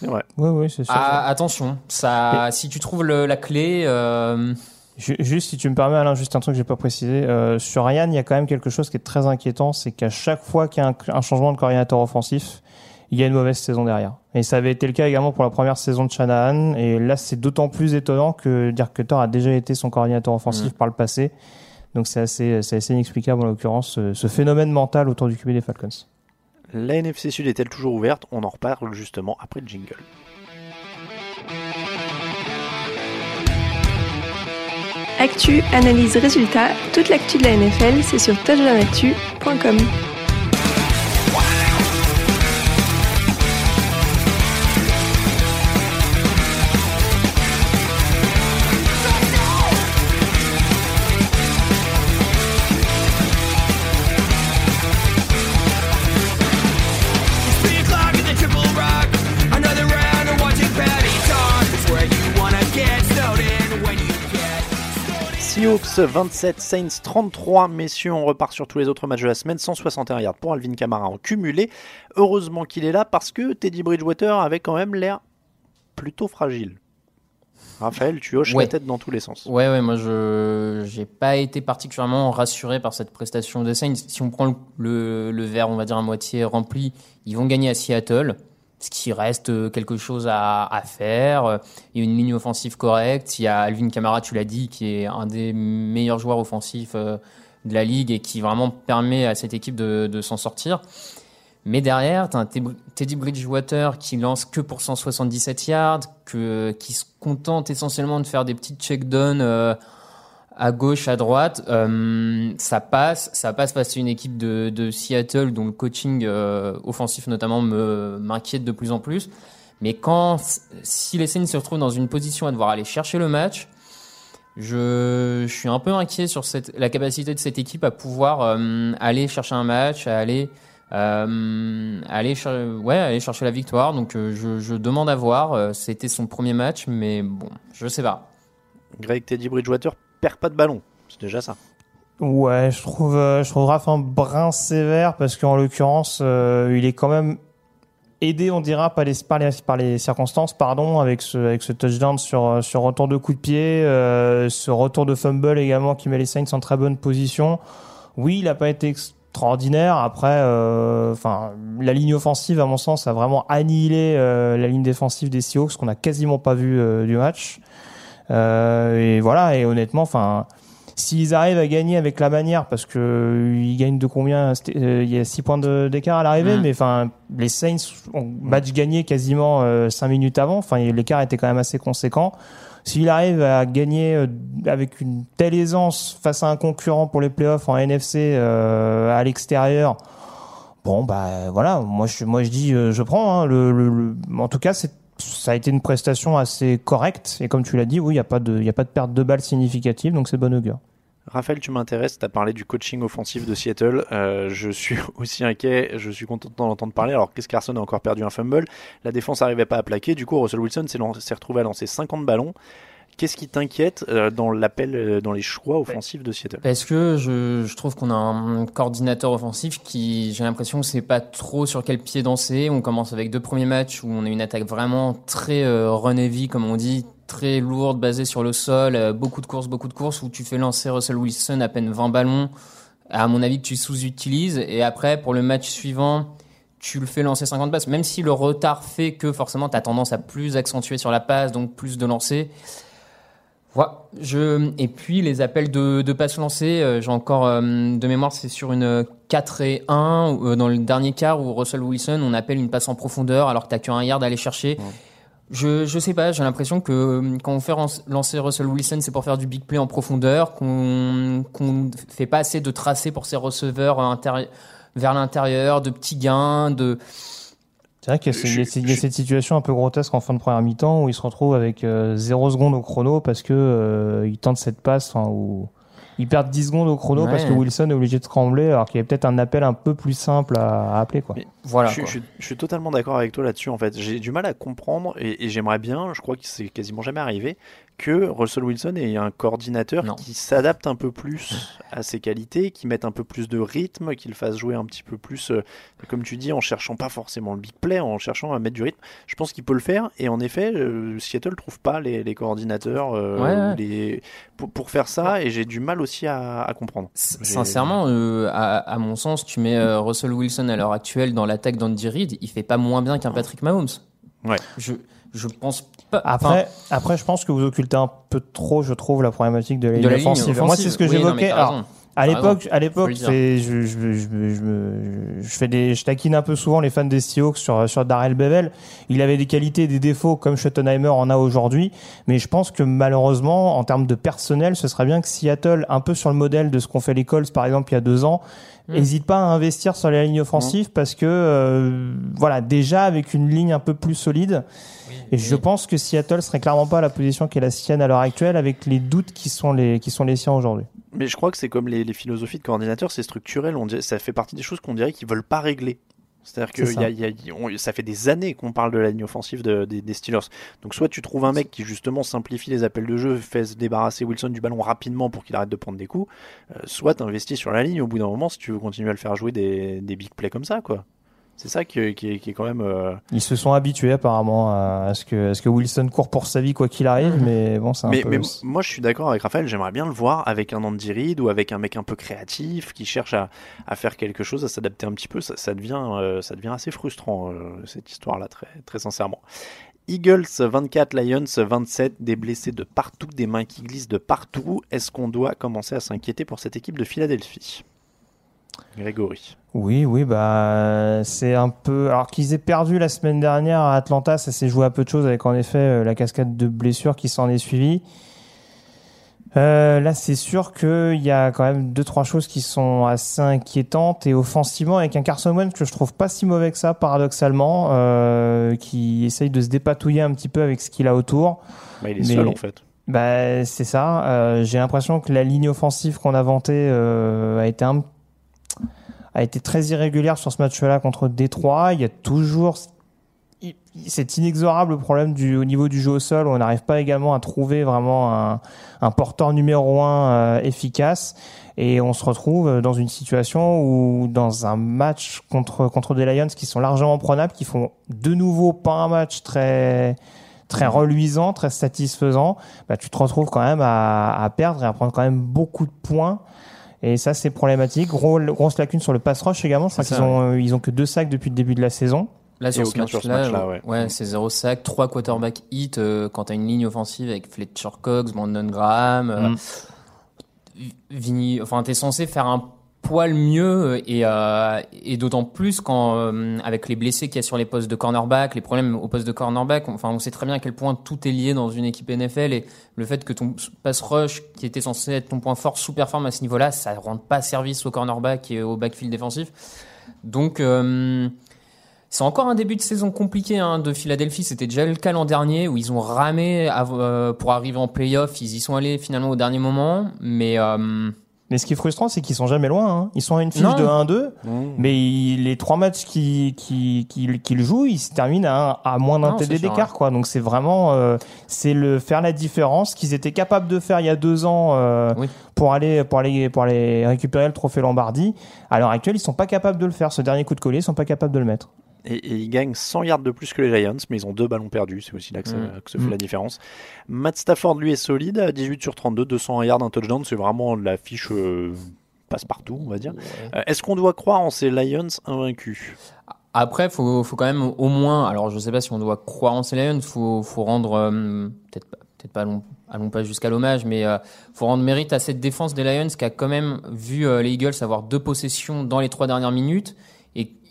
C'est vrai. Oui, oui, c'est sûr. Ah, attention, ça, si tu trouves le- la clé, euh, Ju- Juste, si tu me permets, Alain, juste un truc que j'ai pas précisé. Euh, sur Ryan, il y a quand même quelque chose qui est très inquiétant, c'est qu'à chaque fois qu'il y a un, un changement de coordinateur offensif, il y a une mauvaise saison derrière. Et ça avait été le cas également pour la première saison de Shanahan. Et là, c'est d'autant plus étonnant que Dirk Cutter a déjà été son coordinateur offensif par le passé. Donc c'est assez, c'est assez inexplicable en l'occurrence, ce, ce phénomène mental autour du QB des Falcons. La NFC Sud est-elle toujours ouverte? On en reparle justement après le jingle. Actu, analyse, résultat, toute l'actu de la NFL, c'est sur touchdownactu.com. Seahawks 27, Saints 33. Messieurs, on repart sur tous les autres matchs de la semaine. 161 yards pour Alvin Kamara en cumulé. Heureusement qu'il est là parce que Teddy Bridgewater avait quand même l'air plutôt fragile. Raphaël, tu hoches Ouais. la tête dans tous les sens. ouais, ouais, moi je, j'ai pas été particulièrement rassuré par cette prestation des Saints. Si on prend le, le, le verre, on va dire à moitié rempli, ils vont gagner à Seattle. Ce qui reste euh, quelque chose à, à faire. Il y a une ligne offensive correcte. Il y a Alvin Kamara, tu l'as dit, qui est un des meilleurs joueurs offensifs euh, de la ligue et qui vraiment permet à cette équipe de, de s'en sortir. Mais derrière, tu as un Te- Teddy Bridgewater qui lance que pour 177 yards, que, qui se contente essentiellement de faire des petits check-downs euh, à gauche, à droite. Euh, ça passe, ça passe face à une équipe de, Seattle dont le coaching euh, offensif notamment me m'inquiète de plus en plus. Mais quand si les Saints se retrouvent dans une position à devoir aller chercher le match, Je, suis un peu inquiet sur la capacité de cette équipe à pouvoir euh, aller chercher un match, à aller, aller, chercher la victoire. Donc je, je demande à voir. C'était son premier match, mais bon, je sais pas. Greg Teddy Bridgewater? Perd pas de ballon. C'est déjà ça. Ouais, je trouve, euh, je trouve Raph un brin sévère parce qu'en l'occurrence, euh, il est quand même aidé, on dira, par les, par les, circonstances, pardon, avec ce, avec ce touchdown sur, euh, sur retour de coup de pied, euh, ce retour de fumble également qui met les Saints en très bonne position. Oui, il n'a pas été extraordinaire. Après, enfin, la ligne offensive, à mon sens, a vraiment annihilé la ligne défensive des Seahawks, qu'on n'a quasiment pas vu du match. Euh, et voilà, et honnêtement, enfin, s'ils arrivent à gagner avec la manière, parce que euh, ils gagnent de combien c'était, euh, Il y a 6 points d'écart à l'arrivée, Mm. mais enfin, les Saints ont match gagné quasiment 5 minutes avant. Enfin, l'écart était quand même assez conséquent. S'il arrive à gagner euh, avec une telle aisance face à un concurrent pour les playoffs en NFC euh, à l'extérieur, bon bah voilà, moi je moi je dis euh, je prends. hein, le, le- le- en tout cas, c'est ça a été une prestation assez correcte et comme tu l'as dit, oui, il y a pas de perte de balles significative, donc c'est bon augure. Raphaël, tu m'intéresses, tu as parlé du coaching offensif de Seattle. Euh, je suis <laughs> aussi inquiet, je suis content d'en entendre parler. Alors, Chris Carson a encore perdu un fumble. La défense n'arrivait pas à plaquer. Du coup, Russell Wilson s'est retrouvé à lancer 50 ballons. Qu'est-ce qui t'inquiète euh, dans l'appel, euh, dans les choix offensifs de Seattle? Parce que je, je trouve qu'on a un coordinateur offensif qui, j'ai l'impression que c'est pas trop sur quel pied danser. On commence avec deux premiers matchs où on a une attaque vraiment très euh, run heavy, comme on dit, très lourde, basée sur le sol, beaucoup de courses, beaucoup de courses, où tu fais lancer Russell Wilson à peine 20 ballons, à mon avis que tu sous-utilises. Et après, pour le match suivant, tu le fais lancer 50 passes, même si le retard fait que forcément tu as tendance à plus accentuer sur la passe, donc plus de lancer. Je... Et puis les appels de, de passes lancées, euh, j'ai encore euh, de mémoire, c'est sur une 4 et 1, euh, dans le dernier quart où Russell Wilson, on appelle une passe en profondeur alors que tu qu'un yard à aller chercher. Je, je sais pas, j'ai l'impression que euh, quand on fait lancer Russell Wilson, c'est pour faire du big play en profondeur, qu'on qu'on fait pas assez de tracés pour ses receveurs vers l'intérieur, de petits gains, de... C'est vrai qu'il y a, y cette situation un peu grotesque en fin de première mi-temps où il se retrouve avec 0 secondes au chrono parce que euh, il tente cette passe enfin, où ils perdent 10 secondes au chrono Ouais. parce que Wilson est obligé de scrambler alors qu'il y a peut-être un appel un peu plus simple à, à appeler quoi. Mais Voilà. je, suis- quoi. je suis- je suis totalement d'accord avec toi là-dessus. En fait, j'ai du mal à comprendre et, et j'aimerais bien. Je crois que c'est quasiment jamais arrivé que Russell Wilson ait un coordinateur Non. qui s'adapte un peu plus à ses qualités, qui mette un peu plus de rythme, qu'il fasse jouer un petit peu plus, euh, comme tu dis, en cherchant pas forcément le big play, en cherchant à mettre du rythme. Je pense qu'il peut le faire. Et en effet, euh, Seattle trouve pas les, les coordinateurs euh, Ouais, ouais. ou les... Pour, pour faire ça. Et j'ai du mal aussi à, à comprendre. Sincèrement, euh, à, à mon sens, tu mets euh, Russell Wilson à l'heure actuelle dans l'attaque d'Andy Reid, il fait pas moins bien qu'un Patrick Mahomes. Ouais. Je, je pense pas. Après, après, je pense que vous occultez un peu trop, je trouve, la problématique de la Enfin, ligne de la ligne offensive. Moi, c'est ce que Oui, j'évoquais. À l'époque, à l'époque, je, fais des, je taquine un peu souvent les fans des Seahawks sur, sur Darrell Bevel. Il avait des qualités et des défauts comme Schottenheimer en a aujourd'hui. Mais je pense que malheureusement, en termes de personnel, ce serait bien que Seattle, un peu sur le modèle de ce qu'ont fait les Colts, par exemple, il y a deux ans, n'hésite pas à investir sur la ligne offensive parce que, euh, voilà, déjà avec une ligne un peu plus solide. Et je pense que Seattle serait clairement pas à la position qui est la sienne à l'heure actuelle avec les doutes qui sont les, qui sont les siens aujourd'hui. Mais je crois que c'est comme les, les philosophies de coordinateur, c'est structurel. On dirait, ça fait partie des choses qu'on dirait qu'ils veulent pas régler. C'est-à-dire que C'est y a- y a- y- on- ça fait des années qu'on parle de la ligne offensive de- des, des Steelers. Donc soit tu trouves un mec qui justement simplifie les appels de jeu, fait se débarrasser Wilson du ballon rapidement pour qu'il arrête de prendre des coups, euh, soit tu investis sur la ligne au bout d'un moment si tu veux continuer à le faire jouer des, des big plays comme ça. quoi. C'est ça qui, qui est, qui est quand même... euh, Ils se sont habitués apparemment à, à ce que, à ce que Wilson court pour sa vie quoi qu'il arrive, mais bon, c'est un Mais, peu. mais moi, je suis d'accord avec Raphaël. J'aimerais bien le voir avec un Andy Reid ou avec un mec un peu créatif qui cherche à, à faire quelque chose, à s'adapter un petit peu. Ça, ça devient, euh, ça devient assez frustrant euh, cette histoire-là, très, très sincèrement. Eagles 24, Lions 27, des blessés de partout, des mains qui glissent de partout. Est-ce qu'on doit commencer à s'inquiéter pour cette équipe de Philadelphie? Grégory. Oui, oui, bah c'est un peu. Alors qu'ils aient perdu la semaine dernière à Atlanta, ça s'est joué à peu de choses avec en effet euh, la cascade de blessures qui s'en est suivie. Euh, là, c'est sûr qu'il y a quand même deux trois choses qui sont assez inquiétantes et offensivement avec un Carson Wentz que je trouve pas si mauvais que ça paradoxalement, euh, qui essaye de se dépatouiller un petit peu avec ce qu'il a autour. Bah, il est Mais- seul en fait. Bah, c'est ça. Euh, J'ai l'impression que la ligne offensive qu'on a vantée a été un a été très irrégulière sur ce match-là contre Détroit. Il y a toujours cet inexorable problème au niveau du jeu au sol où on n'arrive pas également à trouver vraiment un, porteur numéro un euh, efficace et on se retrouve dans une situation où dans un match contre contre des Lions qui sont largement prenables qui font de nouveau pas un match très très reluisant très satisfaisant bah, tu te retrouves quand même à perdre et à prendre quand même beaucoup de points et ça, c'est problématique. Gros, grosse lacune sur le pass rush également. Je crois qu'ils ont, euh, ils ont que deux sacs depuis le début de la saison. Là, sur ce match-là, ouais, ouais c'est zéro sac, trois quarterback hit euh, quand t'as une ligne offensive avec Fletcher Cox, Brandon Graham, euh, mm. Vini, enfin, t'es censé faire un poil mieux et, euh, et d'autant plus quand euh, avec les blessés qu'il y a sur les postes de cornerback, les problèmes au poste de cornerback, enfin on sait très bien à quel point tout est lié dans une équipe NFL et le fait que ton pass rush qui était censé être ton point fort sous-performe à ce niveau-là, ça rend pas service au cornerback et au backfield défensif. Donc euh, c'est encore un début de saison compliqué hein, de Philadelphie. C'était déjà le cas l'an dernier où ils ont ramé pour arriver en playoff. Ils y sont allés finalement au dernier moment, mais mais ce qui est frustrant, c'est qu'ils sont jamais loin. Hein. Ils sont à une fiche de 1-2, mmh. mais les trois matchs qu'ils qui, qui, qui, jouent, ils se terminent à, à moins d'un TD d'écart. quoi. Donc c'est vraiment euh, c'est le faire la différence qu'ils étaient capables de faire il y a deux ans euh, pour aller pour aller pour aller récupérer le trophée Lombardi. À l'heure actuelle, ils sont pas capables de le faire. Ce dernier coup de collier, ils sont pas capables de le mettre et, ils gagnent 100 yards de plus que les Giants, mais ils ont deux ballons perdus. C'est aussi là que, ça, mm. se fait mm. la différence. Matt Stafford, lui, est solide à 18 sur 32, 200 yards, un touchdown. C'est vraiment la fiche euh, passe-partout, on va dire. Euh, est-ce qu'on doit croire en ces Lions invaincus? Après, il faut, faut, quand même au moins, alors je ne sais pas si on doit croire en ces Lions, il faut, faut, rendre, euh, peut-être peut pas, allons, pas jusqu'à l'hommage, mais il faut rendre mérite à cette défense des Lions qui a quand même vu les Eagles avoir deux possessions dans les trois dernières minutes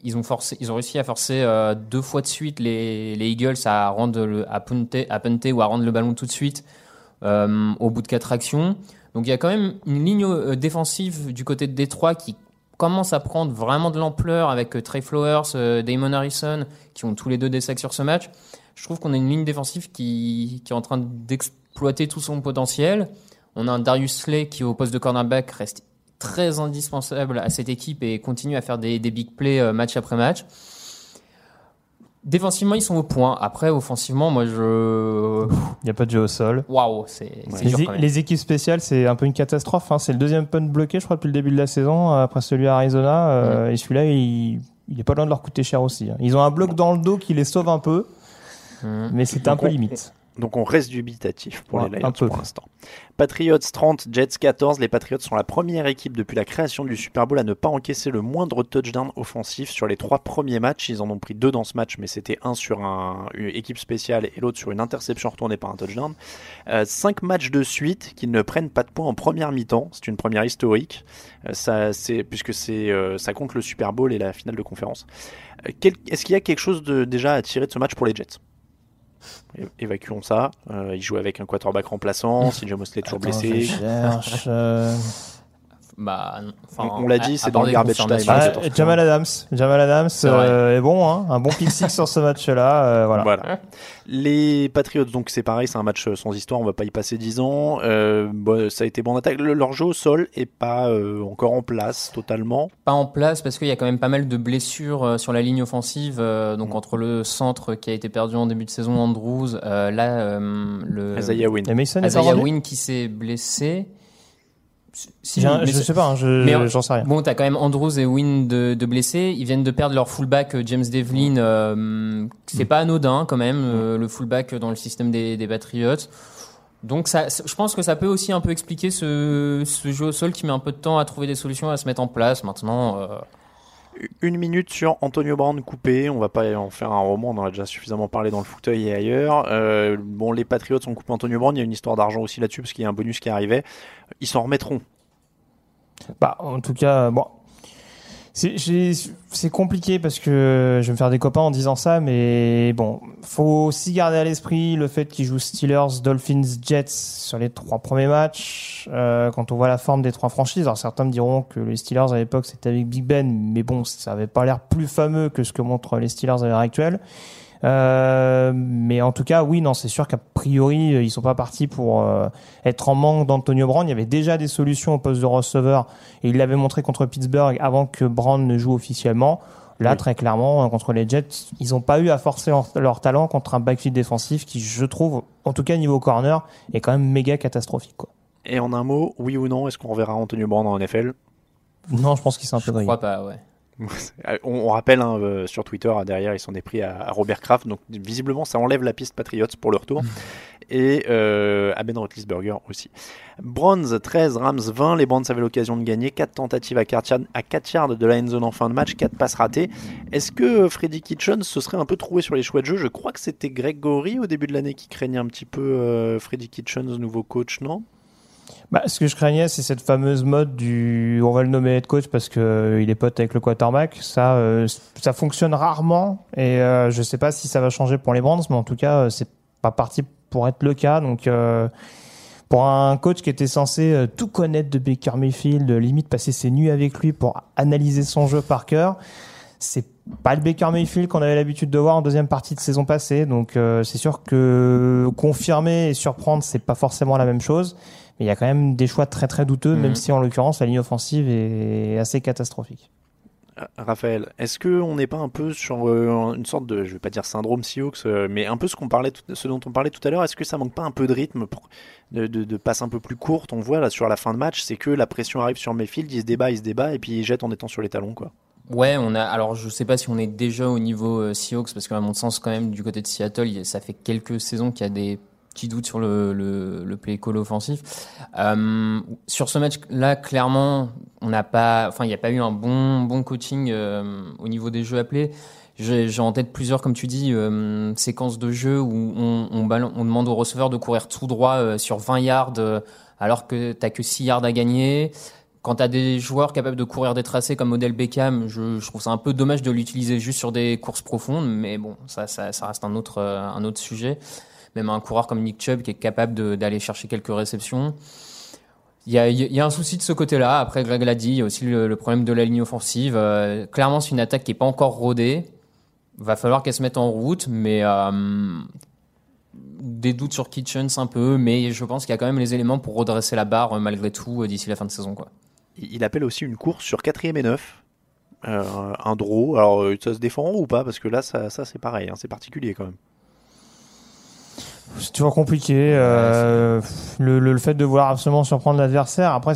ils ont réussi à forcer euh, deux fois de suite les, les, Eagles à rendre punter ou à rendre le ballon tout de suite euh, au bout de quatre actions. Donc il y a quand même une ligne euh, défensive du côté de Détroit qui commence à prendre vraiment de l'ampleur avec Trey Flowers, Damon Harrison qui ont tous les deux des sacs sur ce match. Je trouve qu'on a une ligne défensive qui, qui est en train d'exploiter tout son potentiel. On a un Darius Slay qui au poste de cornerback reste très indispensable à cette équipe et continue à faire des, des big plays euh, match après match. Défensivement, ils sont au point. Après, offensivement, moi, je. Il n'y a pas de jeu au sol. Waouh, c'est. Les, les, équipes spéciales, c'est un peu une catastrophe. Hein. C'est le deuxième punt bloqué, je crois, depuis le début de la saison, après celui à Arizona. Euh, et celui-là, il, il est pas loin de leur coûter cher aussi. Hein. Ils ont un bloc dans le dos qui les sauve un peu, mais c'est un peu limite. Donc on reste dubitatif pour les Lions pour l'instant. Patriots 30, Jets 14. Les Patriots sont la première équipe depuis la création du Super Bowl à ne pas encaisser le moindre touchdown offensif sur les trois premiers matchs. Ils en ont pris deux dans ce match, mais c'était un sur un, une équipe spéciale et l'autre sur une interception retournée par un touchdown. Euh, cinq matchs de suite qu'ils ne prennent pas de points en première mi-temps. C'est une première historique, euh, ça, puisque c'est, euh, ça compte le Super Bowl et la finale de conférence. est-ce qu'il y a quelque chose de, déjà à tirer de ce match pour les Jets? Évacuons ça. Euh, il joue avec un quarterback remplaçant. <laughs> Si Mosley est toujours blessé. Euh, bah, on, l'a dit, c'est dans le garbage time. Ah, Jamal Adams, Jamal Adams euh, est, bon, hein, un bon pick six sur ce match-là. voilà. voilà. <laughs> Les Patriots, donc c'est pareil, c'est un match sans histoire, on va pas y passer 10 ans. Bon, ça a été bon attaque. leur jeu au sol est pas encore en place totalement. Pas en place parce qu'il y a quand même pas mal de blessures sur la ligne offensive. donc mm. entre le centre qui a été perdu en début de saison, Andrews, là le Isaiah Wynn, Isaiah Wynn qui s'est blessé. Si, je sais pas, hein, j'en sais rien. Bon, t'as quand même Andrews et Wynn de, de, blessés. Ils viennent de perdre leur fullback euh, James Devlin. Euh, c'est pas anodin quand même, euh, le fullback dans le système des, des Patriots. Donc ça, je pense que ça peut aussi un peu expliquer ce, ce, jeu au sol qui met un peu de temps à trouver des solutions à se mettre en place. Maintenant. Une minute sur Antonio Brown coupé. On va pas en faire un roman. On en a déjà suffisamment parlé dans le fauteuil et ailleurs. bon, les Patriots ont coupé Antonio Brown. Il y a une histoire d'argent aussi là-dessus parce qu'il y a un bonus qui arrivait. Ils s'en remettront bah, en tout cas, bon. C'est compliqué parce que je vais me faire des copains en disant ça, mais bon, faut aussi garder à l'esprit le fait qu'ils jouent Steelers, Dolphins, Jets sur les trois premiers matchs. Euh, quand on voit la forme des trois franchises, alors certains me diront que les Steelers à l'époque c'était avec Big Ben, mais bon, ça avait pas l'air plus fameux que ce que montrent les Steelers à l'heure actuelle. Euh, mais en tout cas, oui, non, c'est sûr qu'à priori, ils sont pas partis pour euh, être en manque d'Antonio Brown. Il y avait déjà des solutions au poste de receveur et il l'avait montré contre Pittsburgh avant que Brown ne joue officiellement. Là, très clairement, contre les Jets, ils n'ont pas eu à forcer leur, talent contre un backfield défensif qui, je trouve, en tout cas niveau corner, est quand même méga catastrophique. Quoi. Et en un mot, oui ou non, est-ce qu'on reverra Antonio Brown en NFL Non, je pense qu'il s'est un peu Je crois pas, ouais. <laughs> On, rappelle hein, euh, sur Twitter, derrière, ils sont des prix à, Robert Kraft. Donc, visiblement, ça enlève la piste Patriots pour le retour. <laughs> et euh, à Ben Roethlisberger aussi. Bronze 13, Rams 20. Les Browns avaient l'occasion de gagner. 4 tentatives à 4 yards, de la end zone en fin de match, 4 passes ratées. Est-ce que Freddy Kitchens se serait un peu trouvé sur les choix de jeu? Je crois que c'était Greg Gory au début de l'année qui craignait un petit peu euh, Freddy Kitchens, nouveau coach, non? Bah, ce que je craignais, c'est cette fameuse mode du on va le nommer head coach parce que euh, il est pote avec le quarterback. Ça, euh, ça fonctionne rarement et euh, je sais pas si ça va changer pour les Brands, mais en tout cas, c'est pas parti pour être le cas. Donc, pour un coach qui était censé tout connaître de Baker Mayfield, limite passer ses nuits avec lui pour analyser son jeu par cœur, c'est pas le Baker Mayfield qu'on avait l'habitude de voir en deuxième partie de saison passée. Donc, c'est sûr que confirmer et surprendre, c'est pas forcément la même chose. Mais il y a quand même des choix très très douteux, même mhm. si en l'occurrence la ligne offensive est assez catastrophique. Euh, Raphaël, est-ce qu'on n'est pas un peu sur euh, une sorte de, je vais pas dire syndrome Seahawks, euh, mais un peu ce, qu'on parlait, ce dont on parlait tout à l'heure Est-ce que ça manque pas un peu de rythme, de, de, passe un peu plus courte On voit là sur la fin de match, c'est que la pression arrive sur Mayfield, il se débat, il se débat, et puis il jette en étant sur les talons, quoi. Ouais, on a. Alors, je sais pas si on est déjà au niveau Seahawks, parce qu'à mon sens, quand même, du côté de Seattle, ça fait quelques saisons qu'il y a des petit doute sur le, le, le play call offensif. Euh, sur ce match-là, clairement, on n'a pas, enfin, il n'y a pas eu un bon, bon coaching euh, au niveau des jeux appelés. J'ai en tête plusieurs, comme tu dis, euh, séquences de jeu où on, on, on, demande au receveur de courir tout droit euh, sur 20 yards euh, alors que t'as que 6 yards à gagner. Quand tu as des joueurs capables de courir des tracés comme modèle Beckham, je, je trouve ça un peu dommage de l'utiliser juste sur des courses profondes, mais bon, ça, ça, ça reste un autre, un autre sujet même un coureur comme Nick Chubb qui est capable d'aller chercher quelques réceptions. Il y, a, un souci de ce côté-là. Après, Greg l'a dit, il y a aussi le, problème de la ligne offensive. Euh, clairement, c'est une attaque qui est pas encore rodée. Va falloir qu'elle se mette en route, mais euh, des doutes sur Kitchens un peu, mais je pense qu'il y a quand même les éléments pour redresser la barre euh, malgré tout d'ici la fin de saison. Il appelle aussi une course sur 4 et 9. un draw. Alors, ça se défend ou pas? Parce que là, ça, ça c'est pareil, hein, c'est particulier quand même. C'est toujours compliqué. Euh, le, le, fait de vouloir absolument surprendre l'adversaire. Après,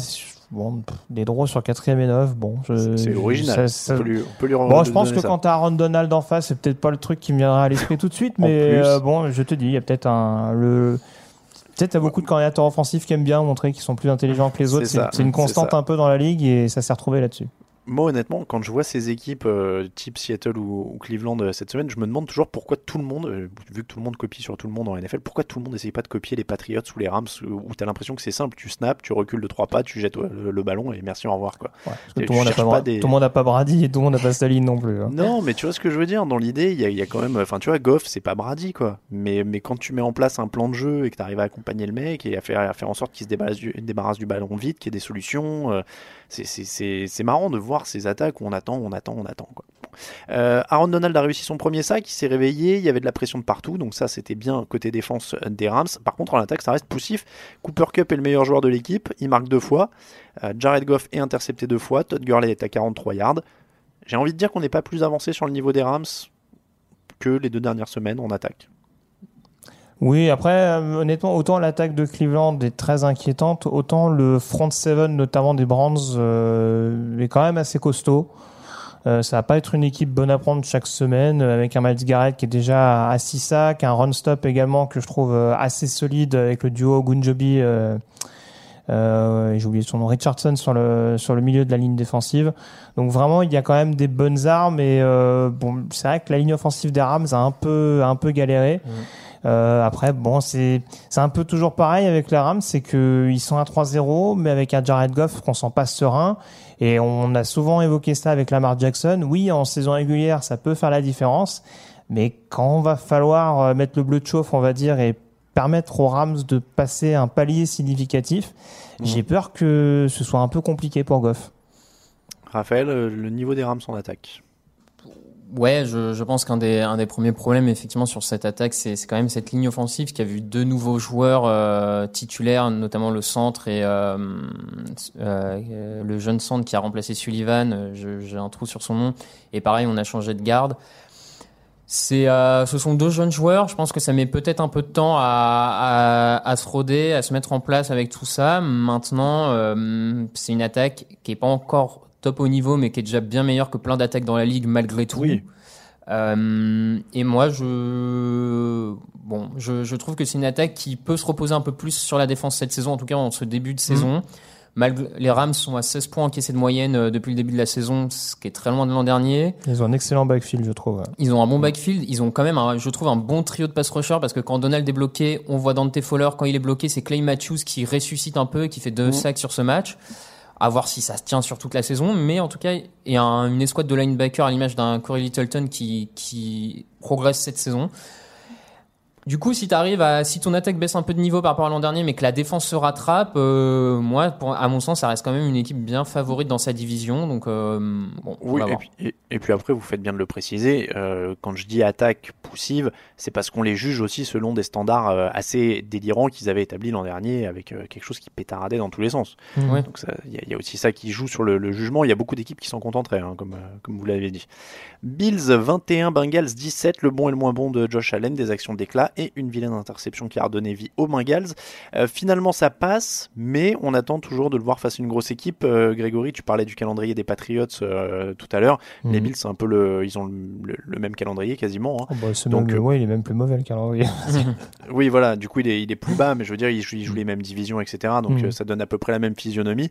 bon, des draws sur 4 et 9, bon. C'est original. Ça, On, peut lui, on peut lui bon, je pense que quand t'as Aaron Donald en face, c'est peut-être pas le truc qui me viendra à l'esprit tout de suite, <laughs> mais euh, bon, je te dis, il y a peut-être un. Le... Peut-être a beaucoup de coordinateurs offensifs qui aiment bien montrer qu'ils sont plus intelligents que les autres. C'est une constante un peu dans la ligue et ça s'est retrouvé là-dessus moi honnêtement, quand je vois ces équipes euh, type Seattle ou, Cleveland euh, cette semaine, je me demande toujours pourquoi tout le monde, euh, vu que tout le monde copie sur tout le monde en NFL, pourquoi tout le monde n'essaye pas de copier les Patriots ou les Rams où tu as l'impression que c'est simple, tu snaps, tu recules de trois pas, tu jettes le, ballon et merci, au revoir. Quoi. tout, le monde pas, tout, le monde n'a pas Brady et tout le monde n'a pas Staline non plus. Hein. Non, mais tu vois ce que je veux dire, dans l'idée, il y, a quand même, enfin tu vois, Goff, c'est pas Brady quoi. Mais, mais quand tu mets en place un plan de jeu et que tu arrives à accompagner le mec et à faire, à faire en sorte qu'il se débarrasse du, débarrasse du ballon vite, qu'il y ait des solutions c'est marrant de voir ces attaques où on attend, on attend, on attend. Euh, Aaron Donald a réussi son premier sac, il s'est réveillé, il y avait de la pression de partout, donc ça c'était bien côté défense des Rams. Par contre en attaque ça reste poussif. Cooper Cup est le meilleur joueur de l'équipe, il marque deux fois. Euh, Jared Goff est intercepté deux fois, Todd Gurley est à 43 yards. J'ai envie de dire qu'on n'est pas plus avancé sur le niveau des Rams que les deux dernières semaines en attaque. Oui, après, euh, honnêtement, autant l'attaque de Cleveland est très inquiétante, autant le front seven, notamment des Browns, euh, est quand même assez costaud. Euh, ça va pas être une équipe bonne à prendre chaque semaine, avec un Miles Garrett qui est déjà à 6 sacs, un run stop également que je trouve assez solide avec le duo Gunjobi. Euh, j'ai oublié son nom, Richardson sur le sur le milieu de la ligne défensive. Donc vraiment, il y a quand même des bonnes armes et bon, c'est vrai que la ligne offensive des Rams a un peu un peu galéré. Mmh. Euh, après, bon, c'est c'est un peu toujours pareil avec les Rams, c'est que ils sont à 3-0, mais avec un Jared Goff qu'on s'en passe serein. Et on a souvent évoqué ça avec Lamar Jackson. Oui, en saison régulière, ça peut faire la différence, mais quand on va falloir euh, mettre le bleu de chauffe, on va dire, et permettre aux Rams de passer un palier significatif, mmh. j'ai peur que ce soit un peu compliqué pour Goff. Raphaël, euh, le niveau des Rams en attaque Ouais, je, je pense qu'un des, un des premiers problèmes, effectivement, sur cette attaque, c'est quand même cette ligne offensive qui a vu deux nouveaux joueurs euh, titulaires, notamment le centre et euh, euh, le jeune centre qui a remplacé Sullivan. euh, J'ai un trou sur son nom. Et pareil, on a changé de garde. C'est, euh, ce sont deux jeunes joueurs. Je pense que ça met peut-être un peu de temps à, à, à se roder, à se mettre en place avec tout ça. Maintenant, euh, c'est une attaque qui est pas encore top au niveau, mais qui est déjà bien meilleure que plein d'attaques dans la ligue malgré tout. Oui. Euh, et moi, je, bon, je, je trouve que c'est une attaque qui peut se reposer un peu plus sur la défense cette saison, en tout cas en ce début de saison. Malgré, les Rams sont à 16 points encaissés de moyenne euh, depuis le début de la saison, ce qui est très loin de l'an dernier. Ils ont un excellent backfield, je trouve. ouais. Ils ont un bon backfield. Ils ont quand même, un, je trouve, un bon trio de pass rushers parce que quand Donald est bloqué, on voit Dante Fowler. Quand il est bloqué, c'est Clay Matthews qui ressuscite un peu, qui fait deux sacs sur ce match. À voir si ça se tient sur toute la saison. Mais en tout cas, il y a un- une escouade de linebacker à l'image d'un Corey Littleton qui, qui progresse cette saison. Du coup, si t'arrives à, si ton attaque baisse un peu de niveau par rapport à l'an dernier, mais que la défense se rattrape, euh, moi, pour, à mon sens, ça reste quand même une équipe bien favorite dans sa division. Donc, euh, bon, Oui, et puis, et, et puis après, vous faites bien de le préciser, euh, quand je dis attaque poussive, c'est parce qu'on les juge aussi selon des standards euh, assez délirants qu'ils avaient établis l'an dernier, avec euh, quelque chose qui pétaradait dans tous les sens. Ouais. Donc il y, a- il y a aussi ça qui joue sur le, le jugement. Il y a beaucoup d'équipes qui s'en contenteraient, hein, comme, euh, comme vous l'avez dit. Bills 21, Bengals 17, le bon et le moins bon de Josh Allen, des actions d'éclat et une vilaine interception qui a redonné vie aux Bengals. Euh, finalement, ça passe, mais on attend toujours de le voir face à une grosse équipe. Euh, Grégory, tu parlais du calendrier des Patriots euh, tout à l'heure. Les Mhm. Bills, c'est un peu le, ils ont le, le- le même calendrier quasiment. hein. Oh, bah, Donc, même- euh, ouais, il est même plus mauvais le calendrier. <laughs> Oui, voilà, du coup, il est, il est plus bas, mais je veux dire, il joue, il joue les mêmes divisions, etc. Donc, Mhm. ça donne à peu près la même physionomie.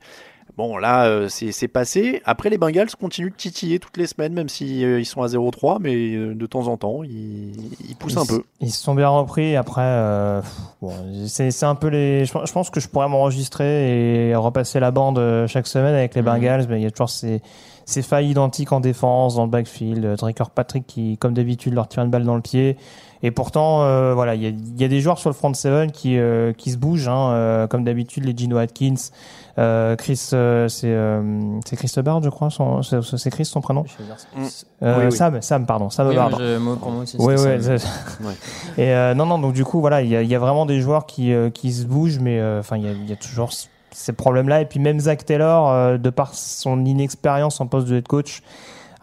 Bon, là, euh, c'est c'est passé. Après, les Bengals continuent de titiller toutes les semaines, même si euh, ils sont à 0-3, mais euh, de temps en temps, ils, ils poussent un peu. Ils se sont bien repris. Après, euh, bon, c'est c'est un peu les. Je, pense- je pense que je pourrais m'enregistrer et repasser la bande chaque semaine avec les Mhm. Bengals. Mais il y a toujours ces, ces failles identiques en défense, dans le backfield. Euh, Drake Patrick qui, comme d'habitude, leur tire une balle dans le pied. Et pourtant, euh, voilà, il y a, il y a des joueurs sur le front seven qui euh, qui se bougent, hein, euh, comme d'habitude les Gino Atkins, euh, Chris, euh, c'est euh, c'est Chris Hubbard, je crois, son- c'est c'est Chris son prénom. Mm. Euh, Oui, oui. Sam, Sam, pardon, Sam Oui, Hubbard. je- moi, pour moi aussi, c'était ouais. ça. Ouais. Et euh, non, non, donc du coup, voilà, il y a, il y a vraiment des joueurs qui, euh, qui se bougent, mais euh, enfin, il y a, il y a toujours ces problèmes-là. Et puis même Zach Taylor, euh, de par son inexpérience en poste de head coach,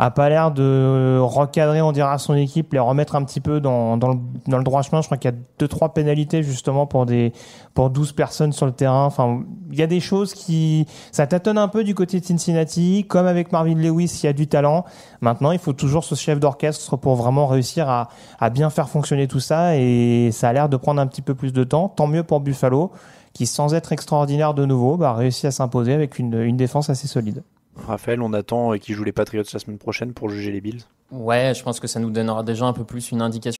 a pas l'air de recadrer, on dira, son équipe, les remettre un petit peu dans, le, droit chemin. Je crois qu'il y a deux, trois pénalités justement pour des pour 12 personnes sur le terrain. Enfin, il y a des choses qui ça tâtonne un peu du côté de Cincinnati, comme avec Marvin Lewis, il y a du talent. Maintenant, il faut toujours ce chef d'orchestre pour vraiment réussir à, à bien faire fonctionner tout ça et ça a l'air de prendre un petit peu plus de temps. Tant mieux pour Buffalo qui, sans être extraordinaire de nouveau, bah, a réussi à s'imposer avec une, une défense assez solide. Raphaël, on attend euh, qu'ils jouent les Patriots la semaine prochaine pour juger les Bills. Ouais, je pense que ça nous donnera déjà un peu plus une indication.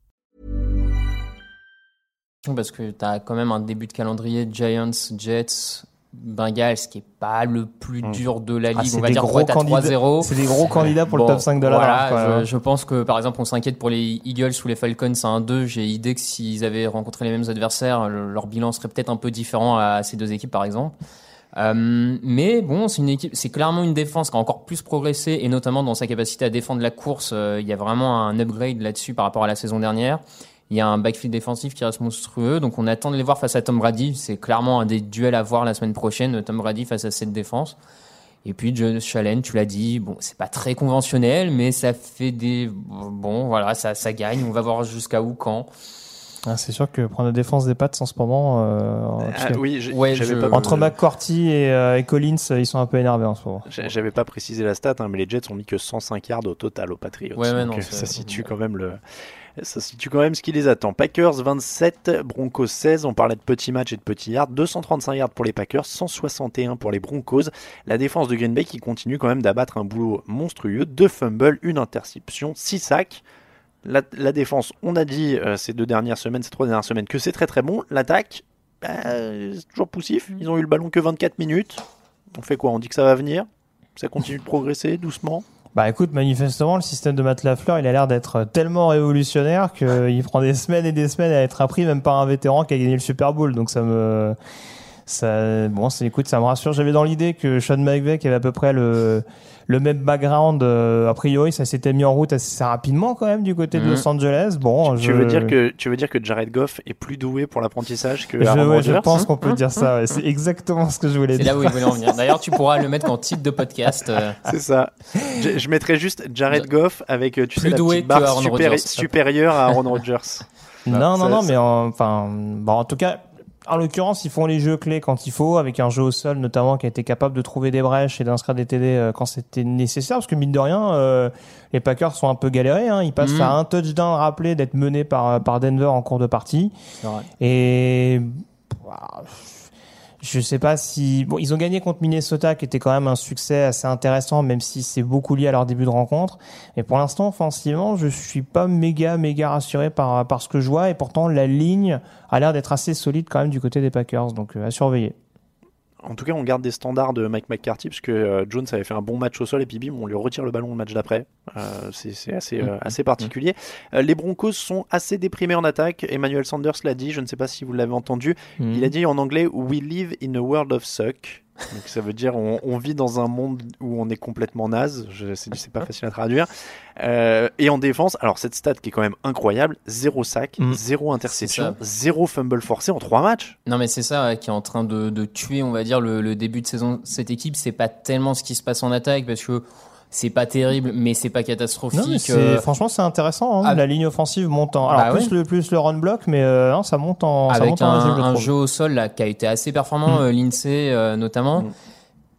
Parce que tu as quand même un début de calendrier Giants, Jets, Bengals, qui est pas le plus dur de la Ah, ligue. c'est on va des dire gros droite à candidats- 3-0. c'est des gros candidats pour le top 5 de la voilà, je, pense que par exemple on s'inquiète pour les Eagles ou les Falcons à 1-2. J'ai idée que s'ils avaient rencontré les mêmes adversaires, le- leur bilan serait peut-être un peu différent à ces deux équipes par exemple. Euh, mais bon, c'est une équipe, c'est clairement une défense qui a encore plus progressé et notamment dans sa capacité à défendre la course. euh, il y a vraiment un upgrade là-dessus par rapport à la saison dernière. Il y a un backfield défensif qui reste monstrueux, donc on attend de les voir face à Tom Brady. C'est clairement un des duels à voir la semaine prochaine, Tom Brady face à cette défense. Et puis Josh Allen, tu l'as dit, bon, c'est pas très conventionnel, mais ça fait des bon, voilà, ça, ça gagne. On va voir jusqu'à où, quand. Ah, c'est sûr que prendre la défense des pattes en ce moment, euh, Ah, oui, j'ai- Ouais, j'avais je- pas entre McCourty et, euh, et Collins, ils sont un peu énervés en ce moment. J'a- J'avais pas précisé la stat, hein, mais les Jets ont mis que 105 yards au total aux Patriots. Ouais, Donc, non, euh, ça situe quand même le. Ça situe quand même ce qui les attend. Packers 27, Broncos 16. On parlait de petits matchs et de petits yards. 235 yards pour les Packers, 161 pour les Broncos. La défense de Green Bay qui continue quand même d'abattre un boulot monstrueux. Deux fumbles, une interception, 6 sacs. La, la défense, on a dit euh, ces deux dernières semaines, ces trois dernières semaines, que c'est très très bon. L'attaque, bah, c'est toujours poussif. Ils ont eu le ballon que 24 minutes. On fait quoi? On dit que ça va venir? Ça continue de progresser doucement? Bah écoute, manifestement, le système de Matt Lafleur, il a l'air d'être tellement révolutionnaire qu'il <laughs> prend des semaines et des semaines à être appris, même par un vétéran qui a gagné le Super Bowl. Donc ça me, ça, bon, écoute, ça me rassure. J'avais dans l'idée que Sean McVay, qui avait à peu près le, le même background, euh, a priori, ça s'était mis en route assez rapidement quand même du côté de Mhm. Los Angeles. Bon, tu, je, veux dire que, tu veux dire que Jared Goff est plus doué pour l'apprentissage que je, Aaron ouais, je Rodgers pense qu'on peut dire ça. ouais. C'est exactement ce que je voulais C'est dire. là où il voulait en venir. D'ailleurs, tu pourras le mettre en titre de podcast. euh, <laughs> C'est ça. Je, je mettrais juste Jared Goff avec, euh, tu Plus sais, la doué petite que barre Aaron supéri- Rodgers. supérieure à Aaron Rodgers. Non, non, non, mais en- enfin, bon, en tout cas, en l'occurrence, ils font les jeux clés quand il faut, avec un jeu au sol notamment qui a été capable de trouver des brèches et d'inscrire des TD euh, quand c'était nécessaire, parce que mine de rien, euh, les Packers sont un peu galérés. Hein, ils passent Mhm. à un touchdown rappelé d'être menés par par Denver en cours de partie, et bah, je sais pas si bon, ils ont gagné contre Minnesota, qui était quand même un succès assez intéressant, même si c'est beaucoup lié à leur début de rencontre. Mais pour l'instant, offensivement, je suis pas méga méga rassuré par par ce que je vois, et pourtant la ligne a l'air d'être assez solide quand même du côté des Packers, donc euh, à surveiller. En tout cas, on garde des standards de Mike McCarthy, parce que euh, Jones avait fait un bon match au sol, et puis bim, on lui retire le ballon le match d'après. Euh, c'est assez, euh, assez particulier. Euh, les Broncos sont assez déprimés en attaque. Emmanuel Sanders l'a dit, je ne sais pas si vous l'avez entendu. Mhm. Il a dit en anglais We live in a world of suck. Donc ça veut dire on, on vit dans un monde où on est complètement naze. C'est pas facile à traduire. Euh, et en défense, alors cette stat qui est quand même incroyable, zéro sac, Mhm. zéro interception, zéro fumble forcé en trois matchs. Non, mais c'est ça ouais, qui est en train de, de tuer, on va dire, le, le début de saison. de Cette équipe, c'est pas tellement ce qui se passe en attaque parce que c'est pas terrible, mais c'est pas catastrophique. Non, mais c'est- euh, franchement, c'est intéressant. hein. ah, la ligne offensive monte en. Alors Bah plus ouais. le plus le run block, mais euh, non, ça monte en. ça avec monte un, jeu au sol là qui a été assez performant, Mm. euh, l'INSEE euh, notamment. Mm.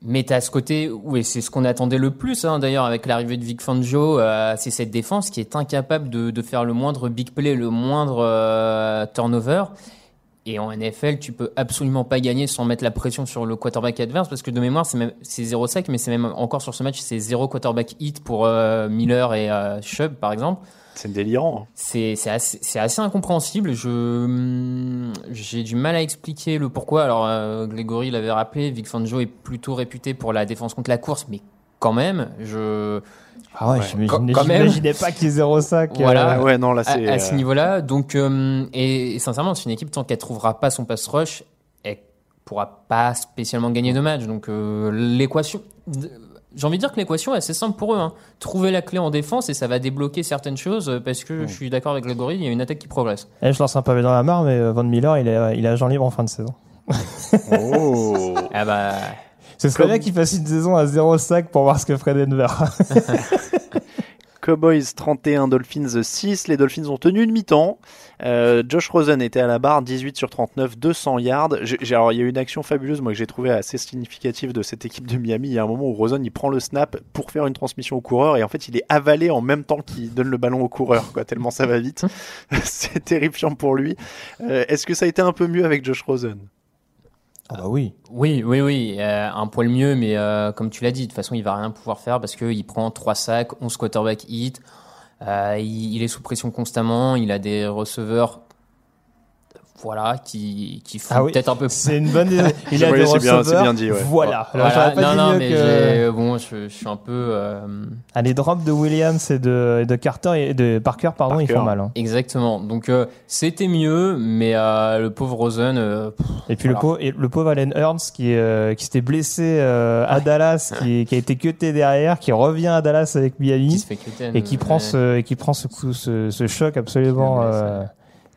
Mais t'as ce côté, oui, c'est ce qu'on attendait le plus hein, d'ailleurs avec l'arrivée de Vic Fangio, euh, c'est cette défense qui est incapable de, de faire le moindre big play, le moindre euh, turnover. Et en NFL, tu peux absolument pas gagner sans mettre la pression sur le quarterback adverse parce que de mémoire, c'est même c'est 0 sac, mais c'est même encore sur ce match, c'est 0 quarterback hit pour euh, Miller et euh, Chubb par exemple. C'est délirant. hein. C'est assez, assez incompréhensible. Hum, j'ai du mal à expliquer le pourquoi. Alors euh, Grégory l'avait rappelé, Vic Fangio est plutôt réputé pour la défense contre la course, mais quand même, je Ah ouais, Ouais. j'imaginais pas qu'il y ait zéro sac. Voilà. euh, ouais, non, là à, c'est. à ce euh, niveau-là. Donc euh, et, et sincèrement, c'est une équipe tant qu'elle trouvera pas son pass rush, elle pourra pas spécialement gagner de match. Donc euh, l'équation. J'ai envie de dire que l'équation est assez simple pour eux. Hein. Trouver la clé en défense et ça va débloquer certaines choses parce que je suis d'accord avec Grégory, il y a une attaque qui progresse. eh, je lance un pavé dans la mare, mais Von Miller, il est, il est agent libre en fin de saison. Oh. Ah bah Ce serait bien qu'il fasse une saison à zéro sac pour voir ce que ferait Denver. <laughs> Cowboys 31, Dolphins 6. Les Dolphins ont tenu une mi-temps. Euh, Josh Rosen était à la barre, 18 sur 39, 200 yards. J'ai- j'ai- alors, il y a une action fabuleuse moi, que j'ai trouvé assez significative de cette équipe de Miami. Il y a un moment où Rosen il prend le snap pour faire une transmission au coureur et en fait il est avalé en même temps qu'il donne le ballon au coureur, quoi, tellement ça va vite. <laughs> C'est terrifiant pour lui. Euh, Est-ce que ça a été un peu mieux avec Josh Rosen? Ah bah oui. Oui, oui, oui, euh, un poil mieux, mais euh, comme tu l'as dit, de toute façon, il va rien pouvoir faire parce qu'il prend 3 sacs, 11 quarterback hit, euh, il, il est sous pression constamment, il a des receveurs voilà, qui, qui font Ah oui, peut-être un peu C'est une bonne idée. <laughs> Il a Oui, des c'est bien- bien dit, ouais. Voilà. Alors, Voilà. pas non, dit non, mais que- j'ai- bon, je, je suis un peu. euh, Ah, les drops de Williams et de, et de Carter et de Parker, pardon, ils Parker. font mal. hein. Exactement. Donc, euh, c'était mieux, mais euh, le pauvre Rosen. euh, pff, Et puis le, Voilà. pauvre, et le pauvre Allen Hurts qui, euh, qui s'était blessé euh, à Dallas, qui, qui a été cuté derrière, qui revient à Dallas avec qui Miami se fait cuter, et qui prend ce, et qui prend ce coup, ce, ce choc absolument euh,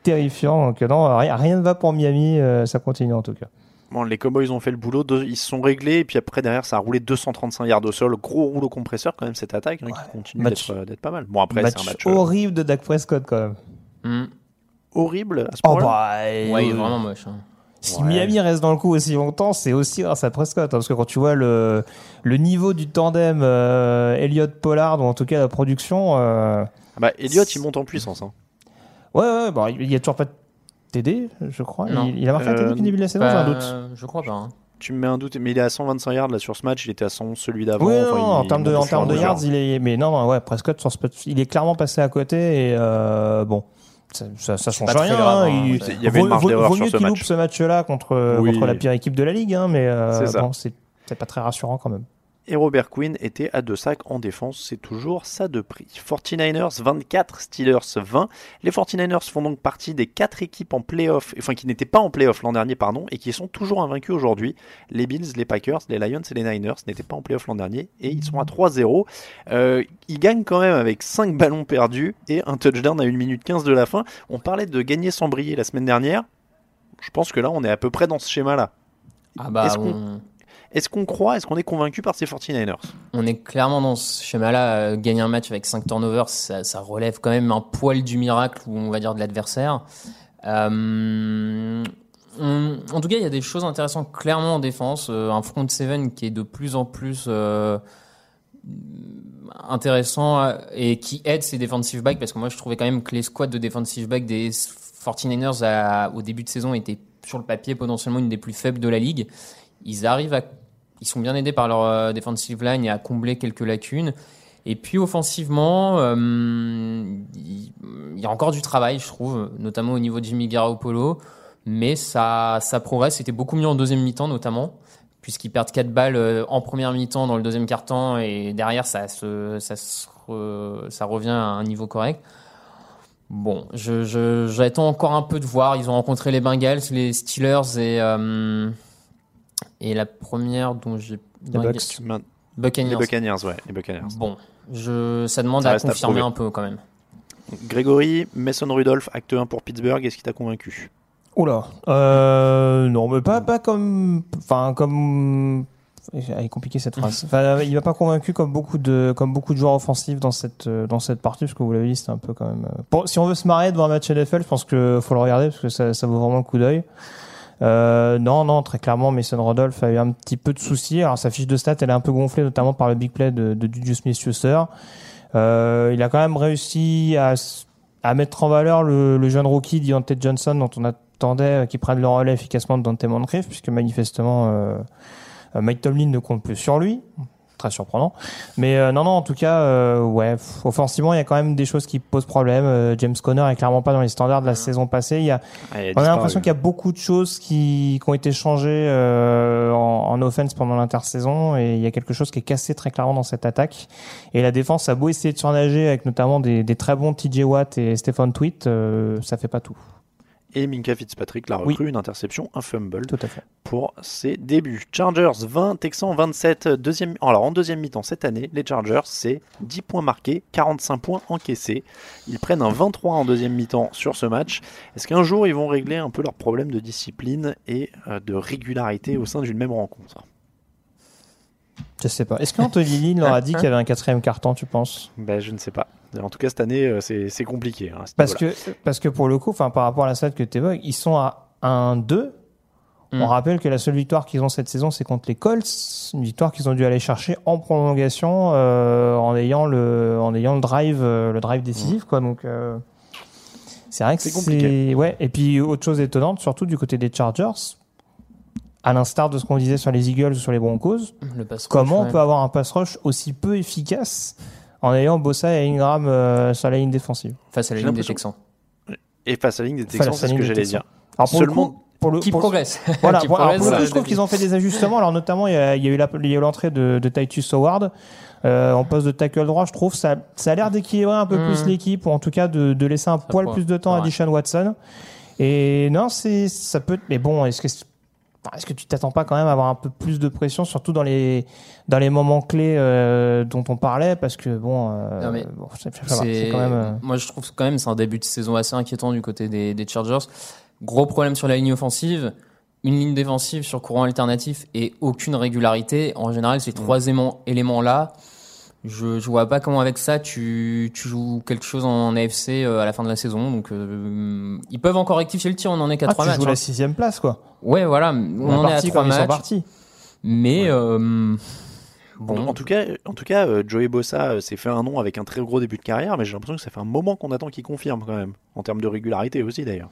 terrifiant. Donc non, rien, rien ne va pour Miami, euh, ça continue en tout cas. Bon, les Cowboys ont fait le boulot, deux- ils se sont réglés, et puis après, derrière, ça a roulé 235 yards au sol. Gros rouleau compresseur, quand même, cette attaque, hein, qui continue Match- d'être, d'être pas mal. Bon, après, match, c'est un match euh, horrible de Dak Prescott quand même. Hmm. horrible à ce Oh bah, Ouais, il est euh, vraiment moche. hein. Si Ouais. Miami reste dans le coup aussi longtemps, c'est aussi grâce à Prescott. hein, parce que quand tu vois le, le niveau du tandem euh, Elliott-Pollard, ou en tout cas la production. euh, Ah Bah, Elliott, il monte en puissance. hein. Ouais, ouais, bon, il y a toujours pas de TD, je crois. Non. Il, il a marqué un Euh, TD depuis le début de la saison, j'ai un Bah, doute. Je crois pas. hein. Tu me mets un doute, mais il est à 125 yards là sur ce match, il était à 100 celui d'avant. Oui, Enfin, en termes de, en à de yards, il est. Mais non, ouais, Prescott, sur ce, il est clairement passé à côté et euh, bon. Ça, ça, ça change pas rien. grave, hein, hein. il, Il y avait une marge vaut, d'erreur vaut sur mieux ce qu'il loupe ce match-là contre, Oui. contre la pire équipe de la ligue, hein, mais euh, C'est ça. bon, c'est c'est pas très rassurant quand même. Et Robert Quinn était à deux sacs en défense, c'est toujours ça de prix. 49ers 24, Steelers 20. Les 49ers font donc partie des quatre équipes en playoff, enfin qui n'étaient pas en playoff l'an dernier, pardon, et qui sont toujours invaincus aujourd'hui. Les Bills, les Packers, les Lions et les Niners n'étaient pas en playoff l'an dernier et ils sont à 3-0. Euh, ils gagnent quand même avec 5 ballons perdus et un touchdown à 1 minute 15 de la fin. On parlait de gagner sans briller la semaine dernière. Je pense que là, on est à peu près dans ce schéma-là. Ah bah, Est-ce qu'on croit, est-ce qu'on est convaincu par ces 49ers on est clairement dans ce schéma-là. Euh, Gagner un match avec 5 turnovers, ça, relève quand même un poil du miracle, ou on va dire de l'adversaire. Euh, en tout cas, il y a des choses intéressantes clairement en défense. Euh, un front seven qui est de plus en plus intéressant et qui aide ses defensive backs parce que moi je trouvais quand même que les squads de defensive backs des 49ers à- au début de saison étaient sur le papier potentiellement une des plus faibles de la ligue. Ils arrivent ils sont bien aidés par leur euh, defensive line et à combler quelques lacunes. Et puis offensivement, euh, il y a encore du travail, je trouve, notamment au niveau de Jimmy Garoppolo. Mais ça, ça progresse. C'était beaucoup mieux en deuxième mi-temps, notamment, puisqu'ils perdent 4 balles euh, en première mi-temps dans le deuxième quart-temps et derrière, ça, se, ça, revient à un niveau correct. Bon, j'attends encore un peu de voir. Ils ont rencontré les Bengals, les Steelers et, et la première dont j'ai. Les Bucks. Man- Buccaneers. Les Buccaneers, ouais, les Buccaneers. Bon, je, ça demande Ça à confirmer un peu quand même. Grégory, Mason Rudolph, acte 1 pour Pittsburgh, est-ce qui t'a convaincu? Oula. Euh, non, mais pas, pas comme. Enfin, comme. Elle est compliquée cette phrase. <laughs> Enfin, il m'a pas convaincu comme beaucoup de comme beaucoup de joueurs offensifs dans cette dans cette partie parce que vous l'avez dit c'était un peu quand même. euh, Bon, si on veut se marrer devant un match NFL, je pense que faut le regarder parce que ça, ça vaut vraiment le coup d'œil. Euh, non, non, très clairement, Mason Rodolph a eu un petit peu de soucis. Alors sa fiche de stats, elle est un peu gonflée, notamment par le big play de, de Smith-Schuster. Euh, il a quand même réussi à, mettre en valeur le, jeune rookie Deontay Johnson dont on attendait euh, qu'il prenne le relais efficacement de Dante Moncrief, puisque manifestement Mike Tomlin ne compte plus sur lui. Très surprenant. Mais euh, non, non, en tout cas, euh, ouais, offensivement, il y a quand même des choses qui posent problème. Euh, James Conner est clairement pas dans les standards de la saison passée. Il y a, Ah, il a on a l'impression qu'il y a beaucoup de choses qui, qui ont été changées euh, en, en offense pendant l'intersaison et il y a quelque chose qui est cassé très clairement dans cette attaque. Et la défense a beau essayer de surnager avec notamment des, des très bons TJ Watt et Stephen Tweet, euh, ça fait pas tout. Et Minka Fitzpatrick l'a Oui. recru, une interception, un fumble Tout à fait. pour ses débuts. Chargers 20, Texans 27. Deuxième, alors en deuxième mi-temps cette année, les Chargers, c'est 10 points marqués, 45 points encaissés. Ils prennent un 23 en deuxième mi-temps sur ce match. Est-ce qu'un jour ils vont régler un peu leurs problèmes de discipline et euh, de régularité au sein d'une même rencontre? Je sais pas. Est-ce qu'Anthony Lynn leur a dit <laughs> qu'il y avait un quatrième carton, tu penses? Ben, Je ne sais pas. En tout cas, cette année, euh, c'est c'est compliqué. hein, Parce que, parce que pour le coup, enfin, par rapport à la stat que tu évoques, ils sont à 1-2. Mm. On rappelle que la seule victoire qu'ils ont cette saison, c'est contre les Colts. Une victoire qu'ils ont dû aller chercher en prolongation euh, en ayant le, en ayant le drive, euh, le drive décisif, quoi. Donc, euh, c'est vrai que C'est c'est compliqué. Ouais. Et puis, autre chose étonnante, surtout du côté des Chargers, à l'instar de ce qu'on disait sur les Eagles ou sur les Broncos, Le pass rush, comment ouais. on peut avoir un pass rush aussi peu efficace en ayant Bossa et Ingram euh, sur la ligne défensive face à la ligne des Texans Et face à la ligne des Texans, c'est ce que j'allais dire. Alors pour le coup, pour le, qui pour- progresse. <laughs> Voilà, <laughs> Qui pour, alors, progresse, coup, je trouve qu'ils ont fait des ajustements. Alors notamment, il y a, il y a eu l'entrée de, de Titus Howard euh, en poste de tackle droit. Je trouve ça, ça a l'air d'équilibrer un peu plus l'équipe, ou en tout cas de, de laisser un poil pourrait- plus de temps à. Deshaun Watson. Et non, c'est ça peut. Mais bon, est-ce que est-ce que tu t'attends pas quand même à avoir un peu plus de pression, surtout dans les dans les moments clés euh, dont on parlait, parce que bon, euh, bon, c'est quand même. euh, moi je trouve quand même c'est un début de saison assez inquiétant du côté des, des Chargers. Gros problème sur la ligne offensive, une ligne défensive sur courant alternatif et aucune régularité, en général, ces trois éléments- éléments-là, je, je vois pas comment avec ça tu, tu joues quelque chose en AFC euh, à la fin de la saison. Donc euh, ils peuvent encore rectifier le tir, on en est qu'à Ah, trois tu matchs. joues hein. la sixième place, quoi. Ouais, voilà, on, est en est à parti trois comme ils sont matchs. partis. Mais euh, En, en tout cas, en tout cas euh, Joey Bossa s'est fait un nom avec un très gros début de carrière, mais j'ai l'impression que ça fait un moment qu'on attend qu'il confirme quand même, en termes de régularité aussi d'ailleurs.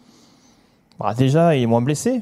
Bah, déjà, il est moins blessé.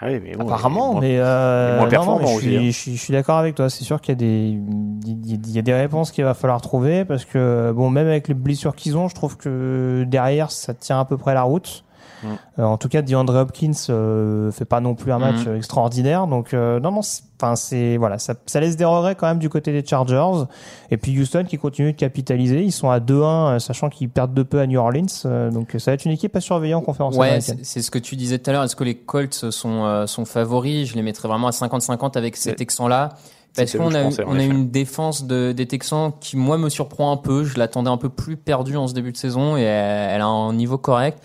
Ah oui, mais bon, Apparemment, mais, euh, il est moins non, performant non, mais je suis, je suis, je suis d'accord avec toi. C'est sûr qu'il y a des, il y a des réponses qu'il va falloir trouver parce que bon, même avec les blessures qu'ils ont, je trouve que derrière ça tient à peu près la route. Mm. Euh, en tout cas, DeAndre Hopkins euh, fait pas non plus un match Mm. extraordinaire. Donc euh, non, non, enfin c'est voilà, ça, ça laisse des regrets quand même du côté des Chargers. Et puis Houston qui continue de capitaliser. Ils sont à 2-1, euh, sachant qu'ils perdent de peu à New Orleans. Euh, donc ça va être une équipe à surveiller en conférence Ouais, américaine. c'est ce que tu disais tout à l'heure. Est-ce que les Colts sont, euh, sont favoris? Je les mettrais vraiment à 50-50 avec ces C'est- Texans-là. Parce qu'on a, pensais, en on a effet. une défense de, des Texans qui, moi, me surprend un peu. Je l'attendais un peu plus perdue en ce début de saison et elle, elle a un niveau correct.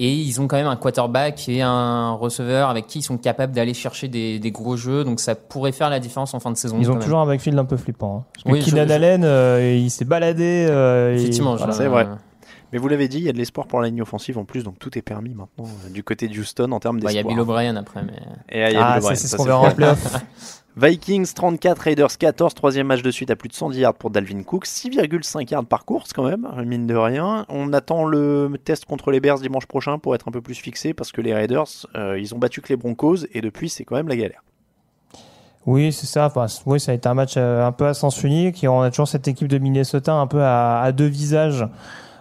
Et ils ont quand même un quarterback et un receveur avec qui ils sont capables d'aller chercher des, des gros jeux. Donc ça pourrait faire la différence en fin de saison. Ils ont même. toujours un backfield un peu flippant. hein. Parce que Oui, je- Keenan je- Allen, euh, il s'est baladé. euh, et- Effectivement, voilà. C'est vrai. Mais vous l'avez dit, il y a de l'espoir pour la ligne offensive en plus, donc tout est permis maintenant euh, du côté de Houston en termes Bah, Il y a d'espoir. Bill O'Brien après. Mais... Et, il y a Ah, O'Brien, c'est ce ça, qu'on verra en playoff. <laughs> Vikings 34, Raiders 14, troisième match de suite à plus de 110 yards pour Dalvin Cook, 6,5 yards par course quand même, mine de rien. On attend le test contre les Bears dimanche prochain pour être un peu plus fixé parce que les Raiders, euh, ils ont battu que les Broncos et depuis c'est quand même la galère. Oui, c'est ça. Enfin, oui, ça a été un match euh, un peu à sens unique. On a toujours cette équipe de Minnesota un peu à, deux visages,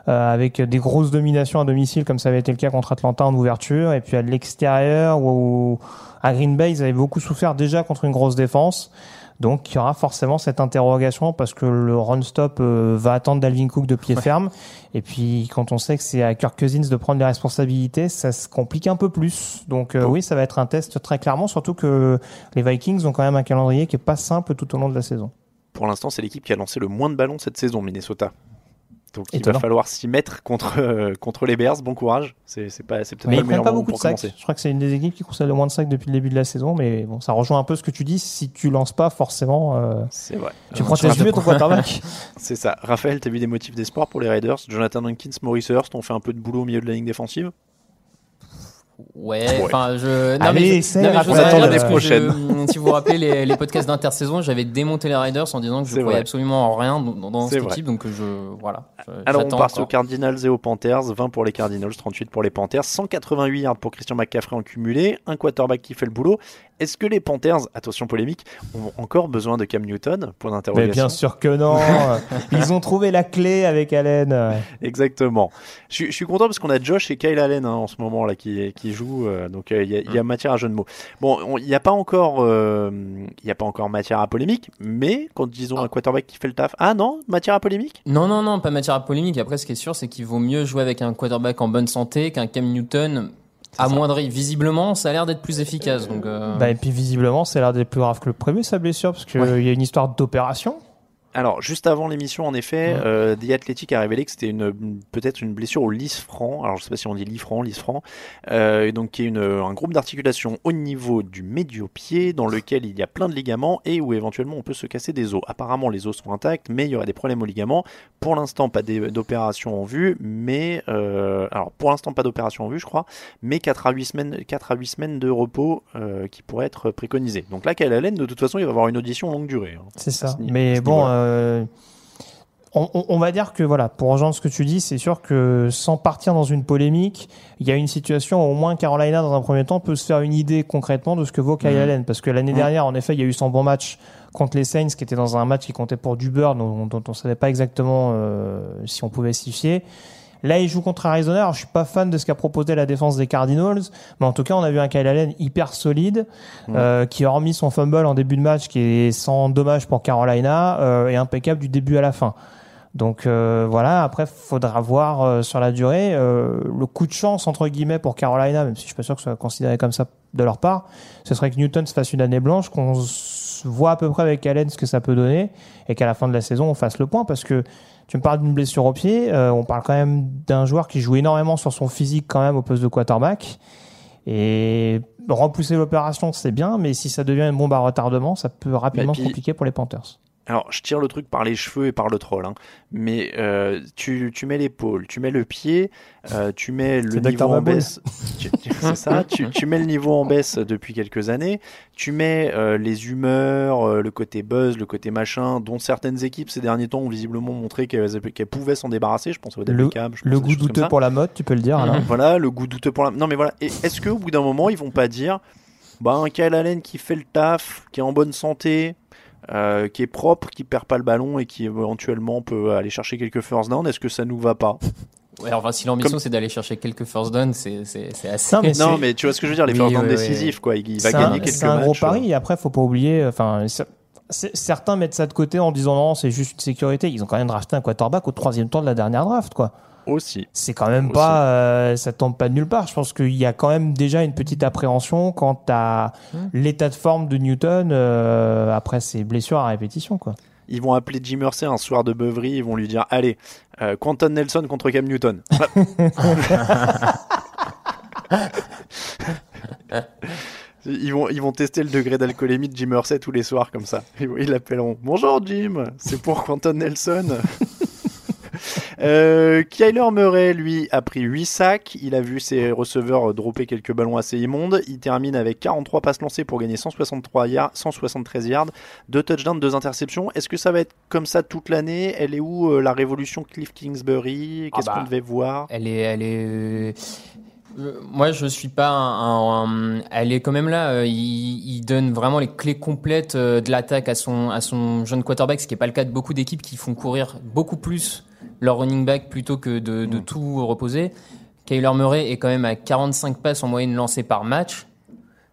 euh, avec des grosses dominations à domicile, comme ça avait été le cas contre Atlanta en ouverture. Et puis à l'extérieur, à Green Bay, ils avaient beaucoup souffert déjà contre une grosse défense. Donc il y aura forcément cette interrogation parce que le run-stop euh, va attendre Dalvin Cook de pied ferme. Et puis quand on sait que c'est à Kirk Cousins de prendre les responsabilités, ça se complique un peu plus. Donc euh, oui, ça va être un test très clairement, surtout que les Vikings ont quand même un calendrier qui est pas simple tout au long de la saison. Pour l'instant, c'est l'équipe qui a lancé le moins de ballons cette saison, Minnesota. Donc il va falloir s'y mettre contre, euh, contre les Bears. Bon courage. C'est peut-être Mais pas ils le meilleur pas moment beaucoup de pour sacs. commencer. Je crois que c'est une des équipes qui concède le moins de sacs depuis le début de la saison, mais bon, ça rejoint un peu ce que tu dis. Si tu lances pas, forcément, euh, C'est vrai. tu Euh, protèges sur mieux la- ton quarterback. <laughs> C'est ça. Raphaël, t'as vu des motifs d'espoir pour les Raiders? Jonathan Hankins, Maurice Hurst ont fait un peu de boulot au milieu de la ligne défensive? Ouais, enfin, je. Non, Allez, mais je- c'est non, mais la je vous parce que <laughs> si vous vous rappelez les, les podcasts d'intersaison, j'avais démonté les Riders en disant que je croyais vrai. absolument en rien dans, dans cette vrai. équipe, donc je. Voilà. je- Alors on encore. aux Cardinals et aux Panthers, 20 pour les Cardinals, 38 pour les Panthers, 188 yards pour Christian McCaffrey en cumulé, un quarterback qui fait le boulot. Est-ce que les Panthers, attention polémique, ont encore besoin de Cam Newton? Point mais d'interrogation. bien sûr que non. <laughs> Ils ont trouvé la clé avec Allen. Exactement. Je, suis- je suis content parce qu'on a Josh et Kyle Allen hein, en ce moment là qui, qui jouent, euh, donc euh, il y, a- y a matière à jeu de mots. Bon, on- il n'y a pas encore, euh, il y a pas encore matière à polémique, mais quand disons un quarterback qui fait le taf, ah non, matière à polémique? Non, non, non, pas matière à polémique. Après, ce qui est sûr, c'est qu'il vaut mieux jouer avec un quarterback en bonne santé qu'un Cam Newton amoindri. Visiblement, ça a l'air d'être plus efficace. Donc, euh, Bah, et puis visiblement, c'est l'air d'être plus grave que le prévu sa blessure, parce qu'il Ouais. y a une histoire d'opération. Alors, juste avant l'émission, en effet, euh, The Athletic a révélé que c'était une, peut-être une blessure au lisfranc. Alors, je sais pas si on dit lisfranc, lisfranc. Euh, et donc, qui est une, un groupe d'articulation au niveau du médio-pied dans lequel il y a plein de ligaments et où éventuellement on peut se casser des os. Apparemment, les os sont intacts, mais il y aurait des problèmes aux ligaments. Pour l'instant, pas d'opération en vue, mais euh, alors pour l'instant pas d'opération en vue, je crois, mais 4 à 8 semaines, 4 à 8 semaines de repos euh, qui pourraient être préconisés. Donc là, Kyle Allen, de toute façon, il va avoir une audition longue durée. hein. C'est ça. ce Mais bon. Euh, on, va dire que voilà, pour rejoindre ce que tu dis, c'est sûr que sans partir dans une polémique, il y a une situation où au moins Carolina, dans un premier temps, peut se faire une idée concrètement de ce que vaut Kyle Mhm. Allen. Parce que l'année dernière, en effet, il y a eu son bon match contre les Saints, qui était dans un match qui comptait pour du beurre, dont, dont on ne savait pas exactement euh, si on pouvait s'y fier. Là, il joue contre Arizona. Alors, je suis pas fan de ce qu'a proposé la défense des Cardinals, mais en tout cas, on a vu un Kyle Allen hyper solide, Mm. euh, qui a hormis son fumble en début de match, qui est sans dommage pour Carolina, euh, et impeccable du début à la fin. Donc euh, voilà, après faudra voir euh, sur la durée euh, le coup de chance entre guillemets pour Carolina, même si je suis pas sûr que ce soit considéré comme ça de leur part. Ce serait que Newton se fasse une année blanche, qu'on voit à peu près avec Allen ce que ça peut donner, et qu'à la fin de la saison on fasse le point, parce que tu me parles d'une blessure au pied, euh, on parle quand même d'un joueur qui joue énormément sur son physique quand même au poste de quarterback. Et repousser l'opération, c'est bien, mais si ça devient une bombe à retardement, ça peut rapidement puis- compliquer pour les Panthers. Alors, je tire le truc par les cheveux et par le troll, hein. mais euh, tu, tu mets l'épaule, tu mets le pied, euh, tu mets le niveau en baisse. C'est ça, tu, tu mets le niveau en baisse depuis quelques années, tu mets euh, les humeurs, le côté buzz, le côté machin, dont certaines équipes ces derniers temps ont visiblement montré qu'elles pouvaient s'en débarrasser. Je pense au Le, le goût douteux pour la mode, tu peux le dire. alors. Voilà, le goût douteux pour la. Non, mais voilà. Et est-ce qu'au bout d'un moment, ils vont pas dire, bah, un Kyle Allen qui fait le taf, qui est en bonne santé, euh, qui est propre, qui perd pas le ballon et qui éventuellement peut aller chercher quelques first down, est-ce que ça nous va pas? Ouais, enfin, si l'ambition Comme- c'est d'aller chercher quelques first downs, c'est c'est- c'est assez. Non, mais <laughs> Non, mais tu vois ce que je veux dire, les Oui, first downs oui, oui. décisifs, quoi. Il, il va C'est gagner un- quelques C'est un matchs. gros euh. pari. Et après, faut pas oublier. Enfin, certains mettent ça de côté en disant non, c'est juste une sécurité. Ils ont quand même drafté un quarterback au troisième tour de la dernière draft, quoi. Aussi. C'est quand même Aussi. pas, euh, ça tombe pas de nulle part. Je pense qu'il y a quand même déjà une petite appréhension quant à l'état de forme de Newton euh, après ses blessures à répétition, quoi. Ils vont appeler Jim Mercer un soir de beuverie, ils vont lui dire Allez, euh, Quentin Nelson contre Cam Newton. <laughs> Ils vont, ils vont tester le degré d'alcoolémie de Jim Mercer tous les soirs comme ça. Ils l'appelleront Bonjour Jim, c'est pour Quentin Nelson. Euh, Kyler Murray, lui, a pris 8 sacs. Il a vu ses receveurs dropper quelques ballons assez immondes. Il termine avec 43 passes lancées pour gagner 163 yards, 173 yards, 2 touchdowns, 2 interceptions. Est-ce que ça va être comme ça toute l'année? Elle est où euh, la révolution Cliff Kingsbury? Qu'est-ce Ah bah, qu'on devait voir? Elle est, elle est. euh, Moi, je suis pas un, un- Elle est quand même là. Il, il donne vraiment les clés complètes de l'attaque à son, à son jeune quarterback, ce qui n'est pas le cas de beaucoup d'équipes qui font courir beaucoup plus leur running back plutôt que de, de tout reposer. Kyler Murray est quand même à 45 passes en moyenne lancées par match.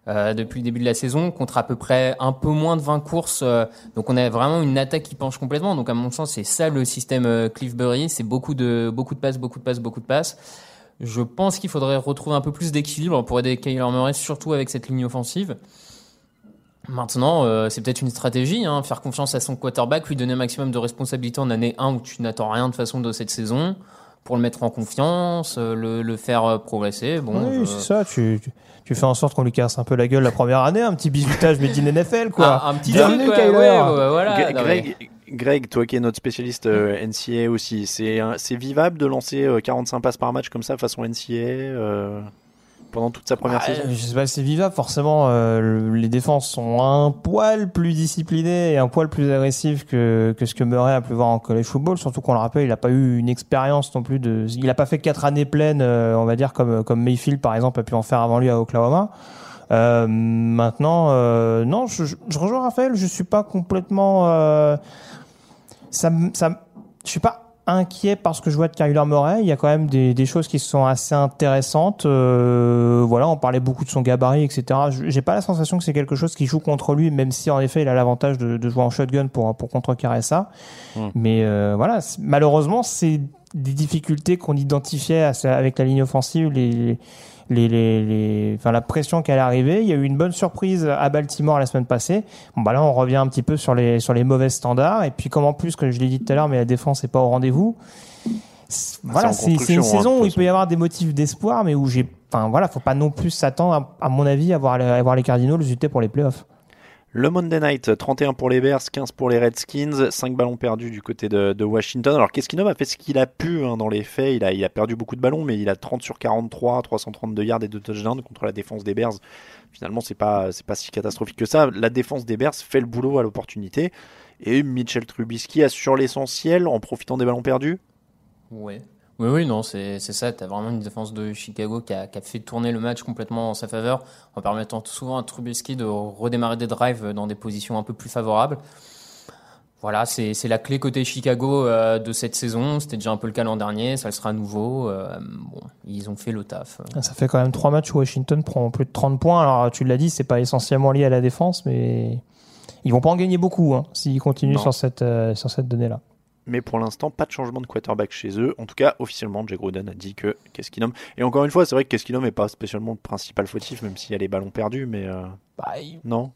euh, depuis le début de la saison, contre à peu près un peu moins de 20 courses. euh, donc on a vraiment une attaque qui penche complètement. Donc à mon sens, c'est ça le système euh, Cliffbury. C'est beaucoup de, beaucoup de passes, beaucoup de passes, beaucoup de passes. Je pense qu'il faudrait retrouver un peu plus d'équilibre pour aider Kyler Murray, surtout avec cette ligne offensive. Maintenant, euh, c'est peut-être une stratégie, hein, faire confiance à son quarterback, lui donner un maximum de responsabilité en année 1 où tu n'attends rien de façon de cette saison, pour le mettre en confiance, euh, le, le faire euh, progresser. Bon, oui, je- c'est ça. Tu, tu, tu fais en sorte qu'on lui casse un peu la gueule la première année, un petit bisutage made in NFL, quoi. Un- un petit truc, ouais, Kyler. ouais, ouais, voilà. Gre- non, mais- Greg, Greg, toi qui es notre spécialiste euh, NCA aussi, c'est vivable de lancer euh, 45 passes par match comme ça façon NCA euh, pendant toute sa première Ah, saison Je sais pas si c'est vivable, forcément. euh, le- les défenses sont un poil plus disciplinées et un poil plus agressives que, que ce que Murray a pu voir en college football. Surtout qu'on le rappelle, il a pas eu une expérience non plus de. Il a pas fait quatre années pleines, euh, on va dire, comme, comme Mayfield par exemple a pu en faire avant lui à Oklahoma. Euh, maintenant, euh, non, je, je, je rejoins Raphaël. Je suis pas complètement. euh, ça, ça, je suis pas inquiet parce que je vois de Kyler Murray. Il y a quand même des, des choses qui sont assez intéressantes. Euh, voilà, on parlait beaucoup de son gabarit, etc. Je- J'ai pas la sensation que c'est quelque chose qui joue contre lui, même si en effet il a l'avantage de, de jouer en shotgun pour pour contrecarrer ça. Mm. Mais euh, voilà, malheureusement, c'est des difficultés qu'on identifiait avec la ligne offensive, les les, les, les- enfin, la pression qu'elle arrivée. Il y a eu une bonne surprise à Baltimore la semaine passée. Bon, bah là, on revient un petit peu sur les, sur les mauvais standards. Et puis, comme en plus, comme je l'ai dit tout à l'heure, mais la défense n'est pas au rendez-vous. C'est- Voilà, c'est une hein, saison où il peut y avoir des motifs d'espoir, mais où j'ai, enfin voilà, faut pas non plus s'attendre, à, à mon avis, à voir, les- à voir les Cardinals lutter pour les playoffs. Le Monday Night, 31 pour les Bears, 15 pour les Redskins, 5 ballons perdus du côté de, de Washington. Alors Keskinov a fait ce qu'il a pu hein, dans les faits, il a, il a perdu beaucoup de ballons, mais il a 30 sur 43, 332 yards et 2 touchdowns contre la défense des Bears. Finalement, c'est pas, c'est pas si catastrophique que ça. La défense des Bears fait le boulot à l'opportunité. Et Mitchell Trubisky assure l'essentiel en profitant des ballons perdus? Ouais. Oui, oui, non, c'est c'est ça. Tu as vraiment une défense de Chicago qui a, qui a fait tourner le match complètement en sa faveur, en permettant souvent à Trubisky de redémarrer des drives dans des positions un peu plus favorables. Voilà, c'est c'est la clé côté Chicago euh, de cette saison. C'était déjà un peu le cas l'an dernier, ça le sera à nouveau. Euh, bon, ils ont fait le taf. Ça fait quand même trois matchs où Washington prend plus de 30 points. Alors, tu l'as dit, c'est pas essentiellement lié à la défense, mais ils vont pas en gagner beaucoup hein, s'ils continuent Non. sur cette, euh, sur cette donnée-là. Mais pour l'instant, pas de changement de quarterback chez eux. En tout cas, officiellement, Jay Gruden a dit que Keskinov. Et encore une fois, c'est vrai que Keskinov n'est pas spécialement le principal fautif, même s'il y a les ballons perdus, mais. euh, Bah, il- Non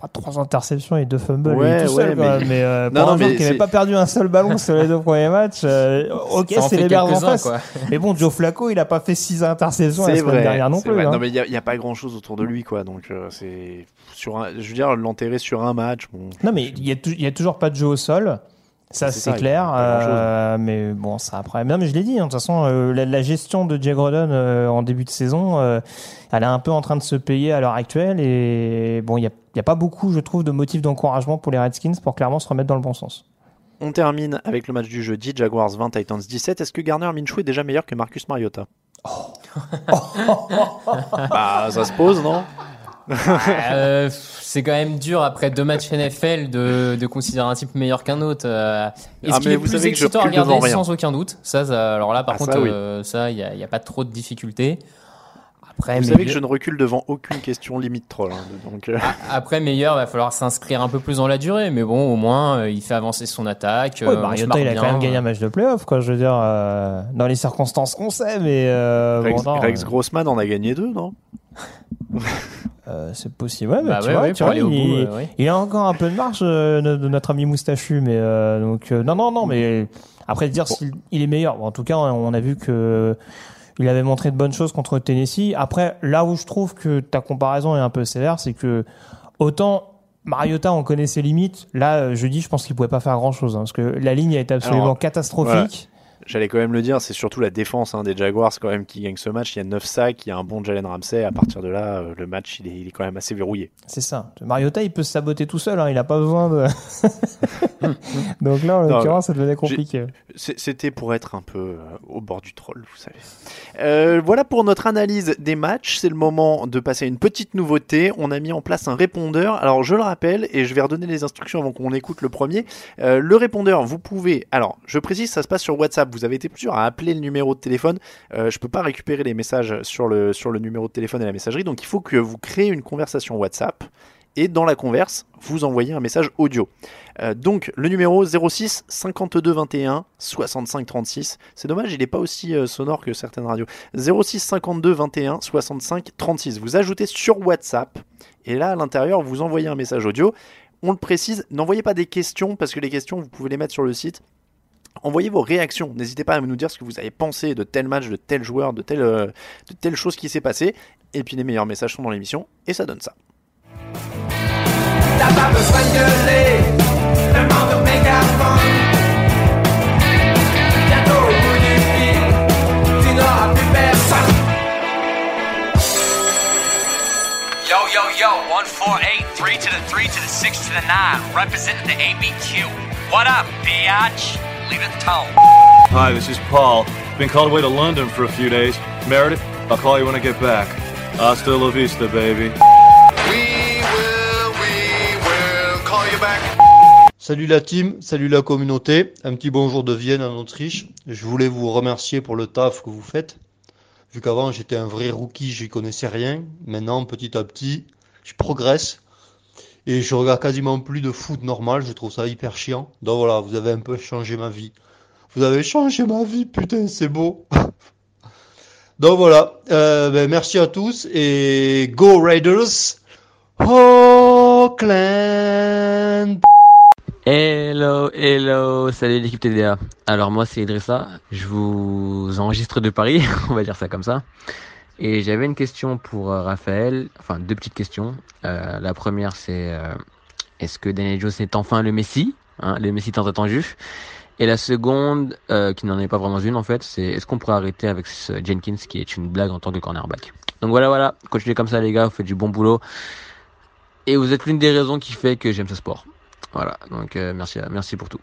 pas trois interceptions et deux fumbles Ouais, lui tout seul, ouais, quoi. mais- mais, euh, Non, <laughs> pour non, un joueur mais qui n'avait c'est- pas perdu un seul ballon sur les deux premiers matchs, euh, ok, c'est les Bears en face. quoi. Mais bon, Joe Flacco, il a pas fait six interceptions la C'est semaine vrai, dernière non plus. hein. Non mais il y a, il y a pas grand chose autour de lui quoi, donc euh, c'est sur un, je veux dire l'enterrer sur un match. Bon, Non, mais il y, a tou- il y a toujours pas de jeu au sol. Ça, C'est clair. euh, mais bon, ça après. Non, mais je l'ai dit. hein, de toute façon, euh, la, la gestion de Jay Grodon euh, en début de saison, euh, elle est un peu en train de se payer à l'heure actuelle. Et bon, il y a, y a pas beaucoup, je trouve, de motifs d'encouragement pour les Redskins pour clairement se remettre dans le bon sens. On termine avec le match du jeudi, Jaguars 20, Titans 17. Est-ce que Garner Minshew est déjà meilleur que Marcus Mariota? <laughs> Bah ça se pose non? Euh, c'est quand même dur après deux matchs NFL de, de considérer un type meilleur qu'un autre. Euh, Est-ce Ah, qu'il est vous plus excitant à regarder sans aucun doute Ça, ça- alors là, par Ah, contre, ça, oui. euh, il n'y a, il y a pas trop de difficultés. Après, Vous savez que je ne recule devant aucune question limite troll. hein, donc euh, Après, meilleur, il va falloir s'inscrire un peu plus dans la durée. Mais bon, au moins, euh, il fait avancer son attaque. Euh, se Mariota, il a bien. quand même gagné un match de playoff, quoi. Je veux dire, euh, dans les circonstances qu'on sait, mais euh, Rex, bon, non, Rex euh, Grossman en a gagné deux, non? <laughs> euh, c'est possible. Ouais, mais Bah tu ouais, vois, ouais, tu il, euh, a encore un peu de marge euh, notre ami moustachu, mais euh, donc euh, non, non, non, mais après dire s'il il est meilleur. Bon, en tout cas, on a vu que il avait montré de bonnes choses contre Tennessee. Après, là où je trouve que ta comparaison est un peu sévère, c'est que autant Mariota, on connaît ses limites. Là, euh, jeudi, je pense qu'il pouvait pas faire grand chose, parce que la ligne a été absolument Alors, catastrophique. J'allais quand même le dire, c'est surtout la défense hein, des Jaguars quand même qui gagne ce match. Il y a 9 sacs, il y a un bon Jalen Ramsey. À partir de là, euh, le match il est, il est quand même assez verrouillé. C'est ça. Mariota, il peut se saboter tout seul. Hein, il a pas besoin de. <laughs> Donc là, en l'occurrence, ça devenait compliqué. C'était pour être un peu euh, au bord du troll, vous savez. Euh, voilà pour notre analyse des matchs. C'est le moment de passer à une petite nouveauté. On a mis en place un répondeur. Alors, je le rappelle, et je vais redonner les instructions avant qu'on écoute le premier. Euh, le répondeur, vous pouvez. Alors, je précise, ça se passe sur WhatsApp. Vous avez été plusieurs à appeler le numéro de téléphone. Euh, je peux pas récupérer les messages sur le, sur le numéro de téléphone et la messagerie. Donc, il faut que vous créez une conversation WhatsApp. Et dans la converse, vous envoyez un message audio. Euh, donc le numéro 06 52 21 65 36. C'est dommage, il n'est pas aussi euh, sonore que certaines radios. 06 52 21 65 36. Vous ajoutez sur WhatsApp et là à l'intérieur vous envoyez un message audio. On le précise, n'envoyez pas des questions parce que les questions vous pouvez les mettre sur le site. Envoyez vos réactions. N'hésitez pas à nous dire ce que vous avez pensé de tel match, de tel joueur, de telle, euh, de telle chose qui s'est passée. Et puis les meilleurs messages sont dans l'émission et ça donne ça. T'as pas besoin de gueuler, demande au mégaphone. Bientôt au bout du fil, tu n'auras plus personne. Yo, yo, yo, 1 4 8, 3 to the 3 to the 6 to the 9, representing the ABQ. What up, biatch? Leave it tone. Hi, this is Paul. Been called away to London for a few days. Meredith, I'll call you when I get back. Hasta la vista, baby. Salut la team, salut la communauté. Un petit bonjour de Vienne en Autriche. Je voulais vous remercier pour le taf que vous faites. Vu qu'avant j'étais un vrai rookie, j'y connaissais rien. Maintenant, petit à petit, je progresse. Et je regarde quasiment plus de foot normal, je trouve ça hyper chiant. Donc voilà, vous avez un peu changé ma vie. Vous avez changé ma vie, putain, c'est beau. <laughs> Donc voilà, euh, ben, merci à tous et Go Raiders! Oakland! Hello, hello, salut l'équipe TDA. Alors moi c'est Idrissa, je vous enregistre de Paris, <laughs> on va dire ça comme ça. Et j'avais une question pour euh, Raphaël, enfin deux petites questions. Euh, la première c'est euh, est-ce que Daniel Jones est enfin le Messi, hein, le Messi tant attendu? Et la seconde, qui n'en est pas vraiment une en fait, c'est est-ce qu'on pourrait arrêter avec Jenkins qui est une blague en tant que cornerback? Donc voilà, voilà, continuez comme ça les gars, vous faites du bon boulot. Et vous êtes l'une des raisons qui fait que j'aime ce sport. Voilà, donc merci, merci pour tout.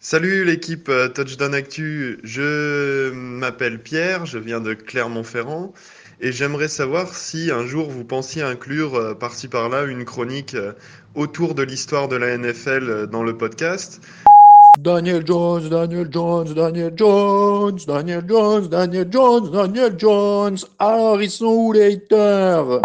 Salut l'équipe Touchdown Actu, je m'appelle Pierre, je viens de Clermont-Ferrand et j'aimerais savoir si un jour vous pensiez inclure euh, par-ci par-là une chronique euh, autour de l'histoire de la NFL euh, dans le podcast. Daniel Jones, Daniel Jones, Daniel Jones, Daniel Jones, Daniel Jones, Daniel Jones. Alors, ils sont où les haters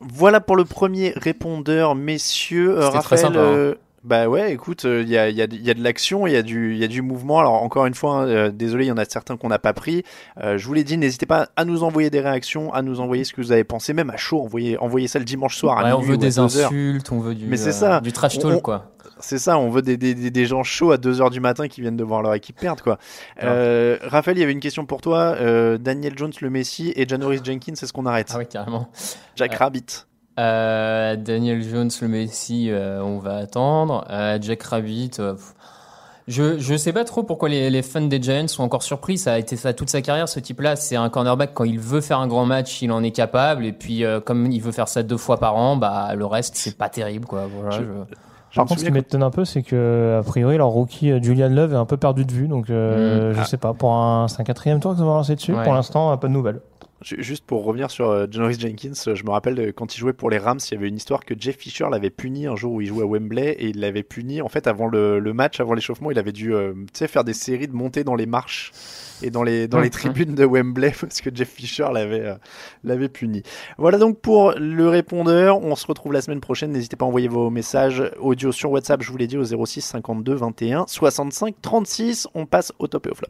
Voilà pour le premier répondeur, messieurs. Euh, Raphaël, sympa, hein. euh, Bah ouais, écoute, il y, a, y, a, y, a, de l'action, il y, a du, y a du mouvement. Alors encore une fois, hein, euh, désolé, il y en a certains qu'on n'a pas pris. Euh, je vous l'ai dit, n'hésitez pas à nous envoyer des réactions, à nous envoyer ce que vous avez pensé, même à chaud, envoyez, envoyez ça le dimanche soir. Ouais, à on veut des insultes, on veut du, Mais ça. du trash talk, quoi. C'est ça, on veut des, des, des, gens chauds à 2h du matin qui viennent de voir leur équipe perdre. Quoi. Euh, Raphaël, il y avait une question pour toi. Euh, Daniel Jones, le Messi et Janoris Jenkins, c'est ce qu'on arrête? Ah oui, carrément. Jack Euh, Rabbit. Euh, Daniel Jones, le Messi, euh, on va attendre. Euh, Jack Rabbit. euh, je je sais pas trop pourquoi les, les fans des Giants sont encore surpris. Ça a été ça toute sa carrière. Ce type-là, c'est un cornerback quand il veut faire un grand match, il en est capable. Et puis euh, comme il veut faire ça deux fois par an, bah le reste c'est pas terrible quoi. Voilà. je- Par contre, ce qui m'étonne un peu, c'est que a priori leur rookie Julian Love est un peu perdu de vue, donc euh, Mm. je Ah. sais pas. Pour un, c'est un quatrième tour qu'ils vont lancer dessus. Ouais. Pour l'instant, pas de nouvelles. Ju- Juste pour revenir sur euh, Janoris Jenkins, euh, je me rappelle euh, quand il jouait pour les Rams, il y avait une histoire que Jeff Fisher l'avait puni un jour où il jouait à Wembley et il l'avait puni en fait avant le, le match, avant l'échauffement, il avait dû euh, faire des séries de montées dans les marches et dans les, dans les tribunes de Wembley <laughs> parce que Jeff Fisher l'avait euh, l'avait puni. Voilà donc pour le répondeur. On se retrouve la semaine prochaine. N'hésitez pas à envoyer vos messages audio sur WhatsApp, je vous l'ai dit, au 06 52 21 65 36. On passe au top et au flop.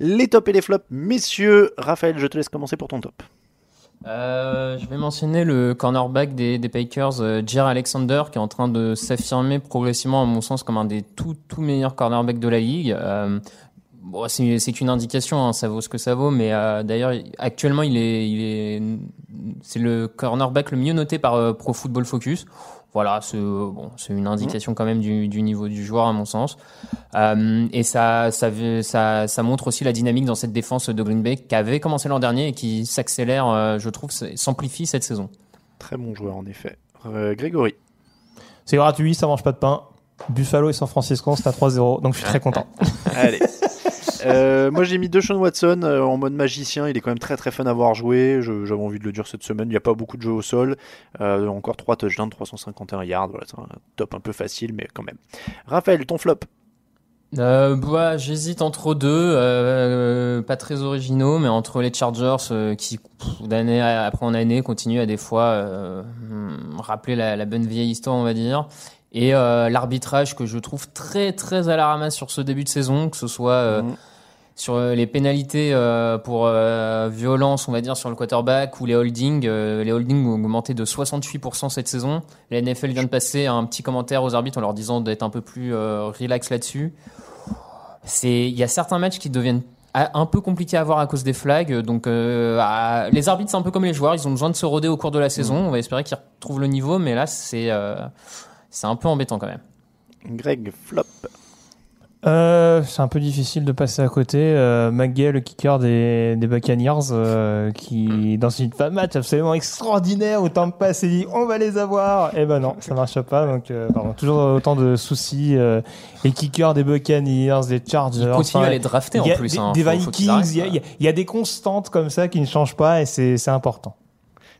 Les tops et les flops, messieurs. Raphaël, je te laisse commencer pour ton top. Euh, je vais mentionner le cornerback des, Packers, euh, Jer Alexander, qui est en train de s'affirmer progressivement, à mon sens, comme un des tout, meilleurs cornerbacks de la ligue. Euh, c'est qu'une indication, hein, ça vaut ce que ça vaut, mais euh, d'ailleurs, actuellement, il est, c'est le cornerback le mieux noté par Pro Football Focus. Voilà, c'est bon, une indication quand même du, du niveau du joueur à mon sens. Euh, et ça, ça, ça, ça montre aussi la dynamique dans cette défense de Green Bay qui avait commencé l'an dernier et qui s'accélère, euh, je trouve, s'amplifie cette saison. Très bon joueur en effet. Euh, Grégory. C'est gratuit, ça mange pas de pain. Buffalo et San Francisco, c'est à 3-0, donc je suis très content. Allez. <laughs> Euh, moi j'ai mis Deshaun Watson euh, en mode magicien, il est quand même très très fun à voir jouer, j'avais envie de le dire cette semaine, il n'y a pas beaucoup de jeux au sol, Euh, encore 3 touchdowns, 351 yards, voilà, c'est un top un peu facile mais quand même. Raphaël, ton flop. Euh, bah, j'hésite entre deux, euh, pas très originaux, mais entre les Chargers euh, qui, d'année après en année, continuent à des fois hmm, rappeler la, la bonne vieille histoire, on va dire, et l'arbitrage que je trouve très très à la ramasse sur ce début de saison, que ce soit euh, sur euh, les pénalités euh, pour euh, violence, on va dire, sur le quarterback ou les holdings. euh, les holdings ont augmenté de 68% cette saison. La NFL vient de passer un petit commentaire aux arbitres en leur disant d'être un peu plus euh, relax là-dessus. C'est, il y a certains matchs qui deviennent un peu compliqués à voir à cause des flags. Donc, euh, à- les arbitres, c'est un peu comme les joueurs. Ils ont besoin de se roder au cours de la saison. On va espérer qu'ils retrouvent le niveau, mais là, c'est, euh, c'est un peu embêtant quand même. Greg, flop. Euh, c'est un peu difficile de passer à côté. Euh, McGay, le kicker des, des Buccaneers, euh, qui, dans une fin de match absolument extraordinaire, où Tampa s'est dit on va les avoir. Et ben non, ça marche pas. Donc, euh, pardon, toujours autant de soucis. Euh, les kickers des Buccaneers, des Chargers. Ils continuent enfin, à les drafter, en plus, Des, hein. des Vikings, il y, y a- il y a des constantes comme ça qui ne changent pas et c'est important.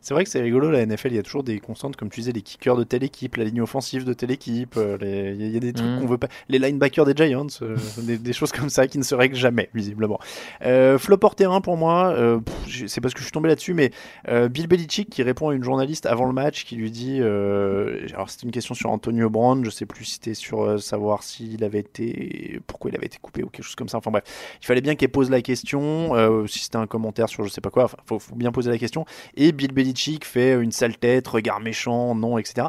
C'est vrai que c'est rigolo, la NFL, il y a toujours des constantes, comme tu disais, les kickers de telle équipe, la ligne offensive de telle équipe, euh, les- il y, a- il y a des trucs Mm. qu'on veut pas, les linebackers des Giants, euh, <laughs> des, des choses comme ça qui ne se règlent jamais, visiblement. Euh, flop hors terrain pour moi, euh, c'est parce que je suis tombé là-dessus, mais Bill Belichick qui répond à une journaliste avant le match qui lui dit, alors c'était une question sur Antonio Brown, je sais plus si c'était sur savoir s'il avait été, pourquoi il avait été coupé ou quelque chose comme ça, enfin bref, il fallait bien qu'elle pose la question, si c'était un commentaire sur je sais pas quoi, enfin, faut, faut bien poser la question, et Bill Belichick fait une sale tête, regard méchant, non, etc.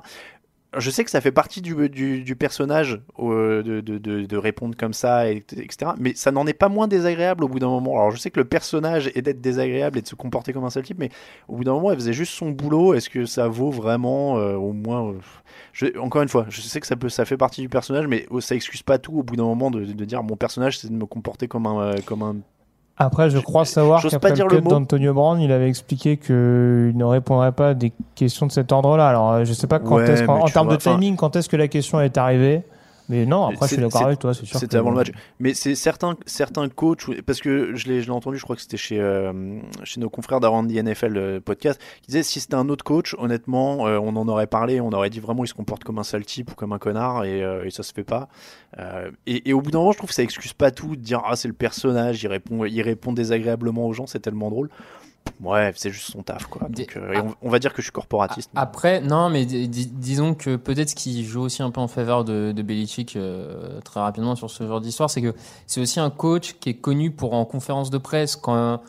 Je sais que ça fait partie du, du, personnage de, de, répondre comme ça, et- etc. Mais ça n'en est pas moins désagréable au bout d'un moment. Alors je sais que le personnage est d'être désagréable et de se comporter comme un seul type, mais au bout d'un moment, elle faisait juste son boulot. Est-ce que ça vaut vraiment euh, au moins euh, Encore une fois, je sais que ça, peut, ça fait partie du personnage, mais oh, ça excuse pas tout au bout d'un moment de, de dire mon personnage, c'est de me comporter comme un, euh, comme un Après, je crois savoir qu'après pas le cut d'Antonio Brown, il avait expliqué qu'il ne répondrait pas à des questions de cet ordre-là. Alors, euh, je sais pas quand Ouais, est-ce qu'en- en termes vois, de timing, quand est-ce que la question est arrivée. Mais non, après, je suis d'accord avec toi, c'est sûr. C'était avant le match. Mais c'est certains, certains coachs, parce que je l'ai entendu, je crois que c'était chez, euh, chez nos confrères d'Around the NFL euh, podcast, qui disaient si c'était un autre coach, honnêtement, euh, on en aurait parlé, on aurait dit vraiment il se comporte comme un sale type ou comme un connard et, et ça se fait pas. Et, et au bout d'un moment, je trouve que ça excuse pas tout de dire ah c'est le personnage, il répond, il répond désagréablement aux gens, c'est tellement drôle. Ouais, c'est juste son taf quoi. Donc, euh, on, on va dire que je suis corporatiste. mais- Après, non, mais di- di- disons que peut-être ce qui joue aussi un peu en faveur de, de Belichick euh, très rapidement sur ce genre d'histoire, c'est que c'est aussi un coach qui est connu pour en conférence de presse quand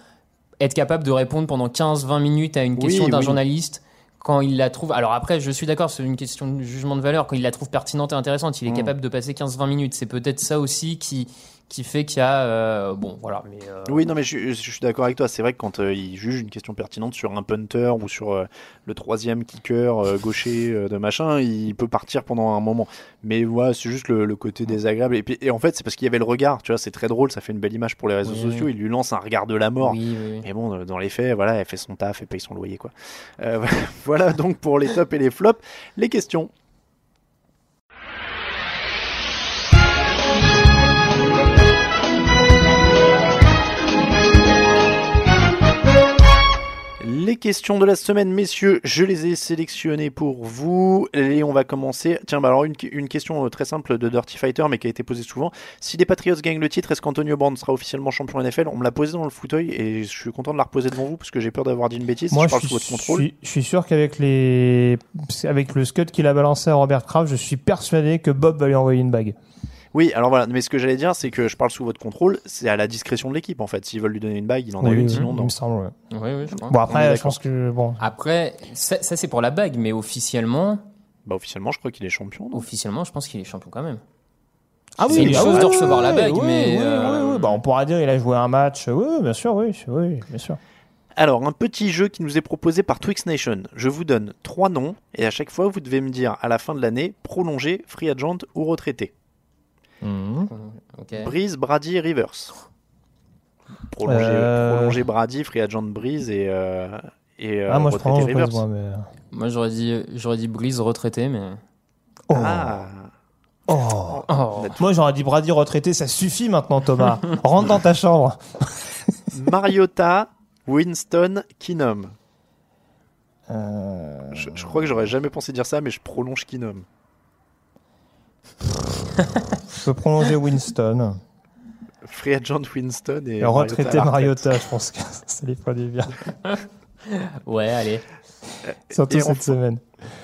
être capable de répondre pendant 15-20 minutes à une Oui, question d'un oui. journaliste quand il la trouve. Alors après, je suis d'accord, c'est une question de jugement de valeur. Quand il la trouve pertinente et intéressante, il est Mm. capable de passer 15-20 minutes. C'est peut-être ça aussi qui qui fait qu'il y a euh, bon voilà. Mais euh, Oui, non, mais je, je suis d'accord avec toi. C'est vrai que quand euh, il juge une question pertinente sur un punter ou sur euh, le troisième kicker gaucher de machin, il peut partir pendant un moment. Mais ouais, c'est juste le, le côté désagréable. Et, puis, et en fait, c'est parce qu'il y avait le regard. Tu vois, c'est très drôle. Ça fait une belle image pour les réseaux Oui, sociaux. oui. Il lui lance un regard de la mort. Oui. Mais bon, dans les faits, voilà, elle fait son taf, elle paye son loyer, quoi. <laughs> Voilà donc pour les tops et les flops. Les questions. Les questions de la semaine, messieurs, je les ai sélectionnées pour vous et on va commencer. Tiens, bah alors une, une question euh, très simple de Dirty Fighter, mais qui a été posée souvent. Si les Patriots gagnent le titre, est-ce qu'Antonio Brown sera officiellement champion NFL On me l'a posé dans le fauteuil et je suis content de la reposer devant vous parce que j'ai peur d'avoir dit une bêtise. Moi, je parle je sous suis, votre contrôle. je suis- je suis sûr qu'avec les, avec le scud qu'il a balancé à Robert Kraft, je suis persuadé que Bob va lui envoyer une bague. Oui, alors voilà, mais ce que j'allais dire, c'est que je parle sous votre contrôle, c'est à la discrétion de l'équipe en fait. S'ils veulent lui donner une bague, il en a Oui, une, oui, sinon il non. me semble, ouais. Oui, oui, je crois. Bon, après, je pense que, bon. Après, ça, ça, c'est pour la bague, mais officiellement, Bah officiellement, je crois qu'il est champion. officiellement, je pense qu'il est champion quand même. Ah C'est une ah chose oui, de oui, recevoir la oui, bague, oui, mais, oui, euh, oui, oui. Bah, on pourra dire il a joué un match. Oui, oui, bien sûr, oui, oui, bien sûr. Alors, un petit jeu qui nous est proposé par Twix Nation. Je vous donne trois noms et à chaque fois, vous devez me dire à la fin de l'année prolongé, free agent ou retraité. Ok. Breeze, Brady Rivers. Prolongé, Euh. Brady, free agent Breeze et, euh, et euh, ah, moi, je prends Rivers. moi, mais... Moi, j'aurais dit, j'aurais dit Breeze retraité, mais. Ah, Oh. Oh. Moi, j'aurais dit Brady retraité, ça suffit maintenant, Thomas. <laughs> Rentre dans ta chambre. Mariota, Winston, Kinum. Euh, Je, je crois que j'aurais jamais pensé dire ça, mais je prolonge Kinum. <laughs> Je peux prolonger Winston. Free agent Winston et, retraite. Mariota, je pense que <laughs> ça les ferait du bien. Ouais, allez. <laughs> Surtout Et cette enfin- semaine.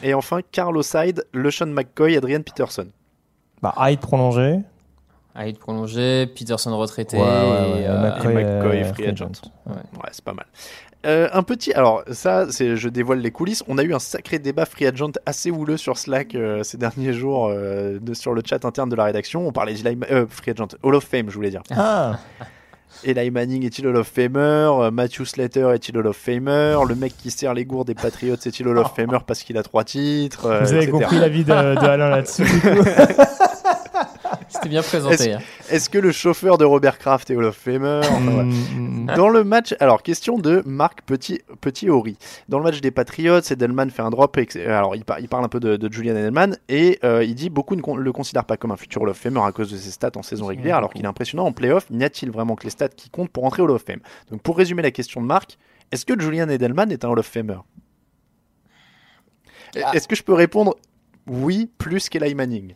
Et enfin, Carlos Hyde, LeSean McCoy, Adrian Peterson. Bah, Hyde prolongé. Hyde prolongé, Peterson retraité. Ouais, ouais, ouais, et, et euh, McCoy, Et McCoy, euh, free free agent. agent. Ouais, c'est pas mal. Euh, un petit, alors ça, c'est, je dévoile les coulisses. On a eu un sacré débat free agent assez houleux sur Slack euh, ces derniers jours euh, de- sur le chat interne de la rédaction. On parlait euh, free agent, Hall of Fame, je voulais dire. Ah, <laughs> Eli Manning est-il Hall of Famer? Matthew Slater est-il Hall of Famer? Le mec qui sert les gourdes des Patriots est-il Hall of Famer parce qu'il a trois titres euh, vous avez etc. compris l'avis de, de Alain là-dessus. <laughs> C'était bien présenté. hein. Est-ce que le chauffeur de Robert Kraft est Hall of Famer Enfin, voilà. Mm, mm. Dans le match, alors question de Marc Petit, Petit Horry. Dans le match des Patriots, Edelman fait un drop. et- alors il, par- il parle un peu de, de Julian Edelman et euh, il dit beaucoup ne con- le considèrent pas comme un futur Hall of Famer à cause de ses stats en saison régulière, alors qu'il est impressionnant en playoff. N'y a-t-il vraiment que les stats qui comptent pour entrer au Hall of Fame? Donc pour résumer la question de Marc, est-ce que Julian Edelman est un Hall of Famer? Ah. Est-ce que je peux répondre oui plus qu'Eli Manning?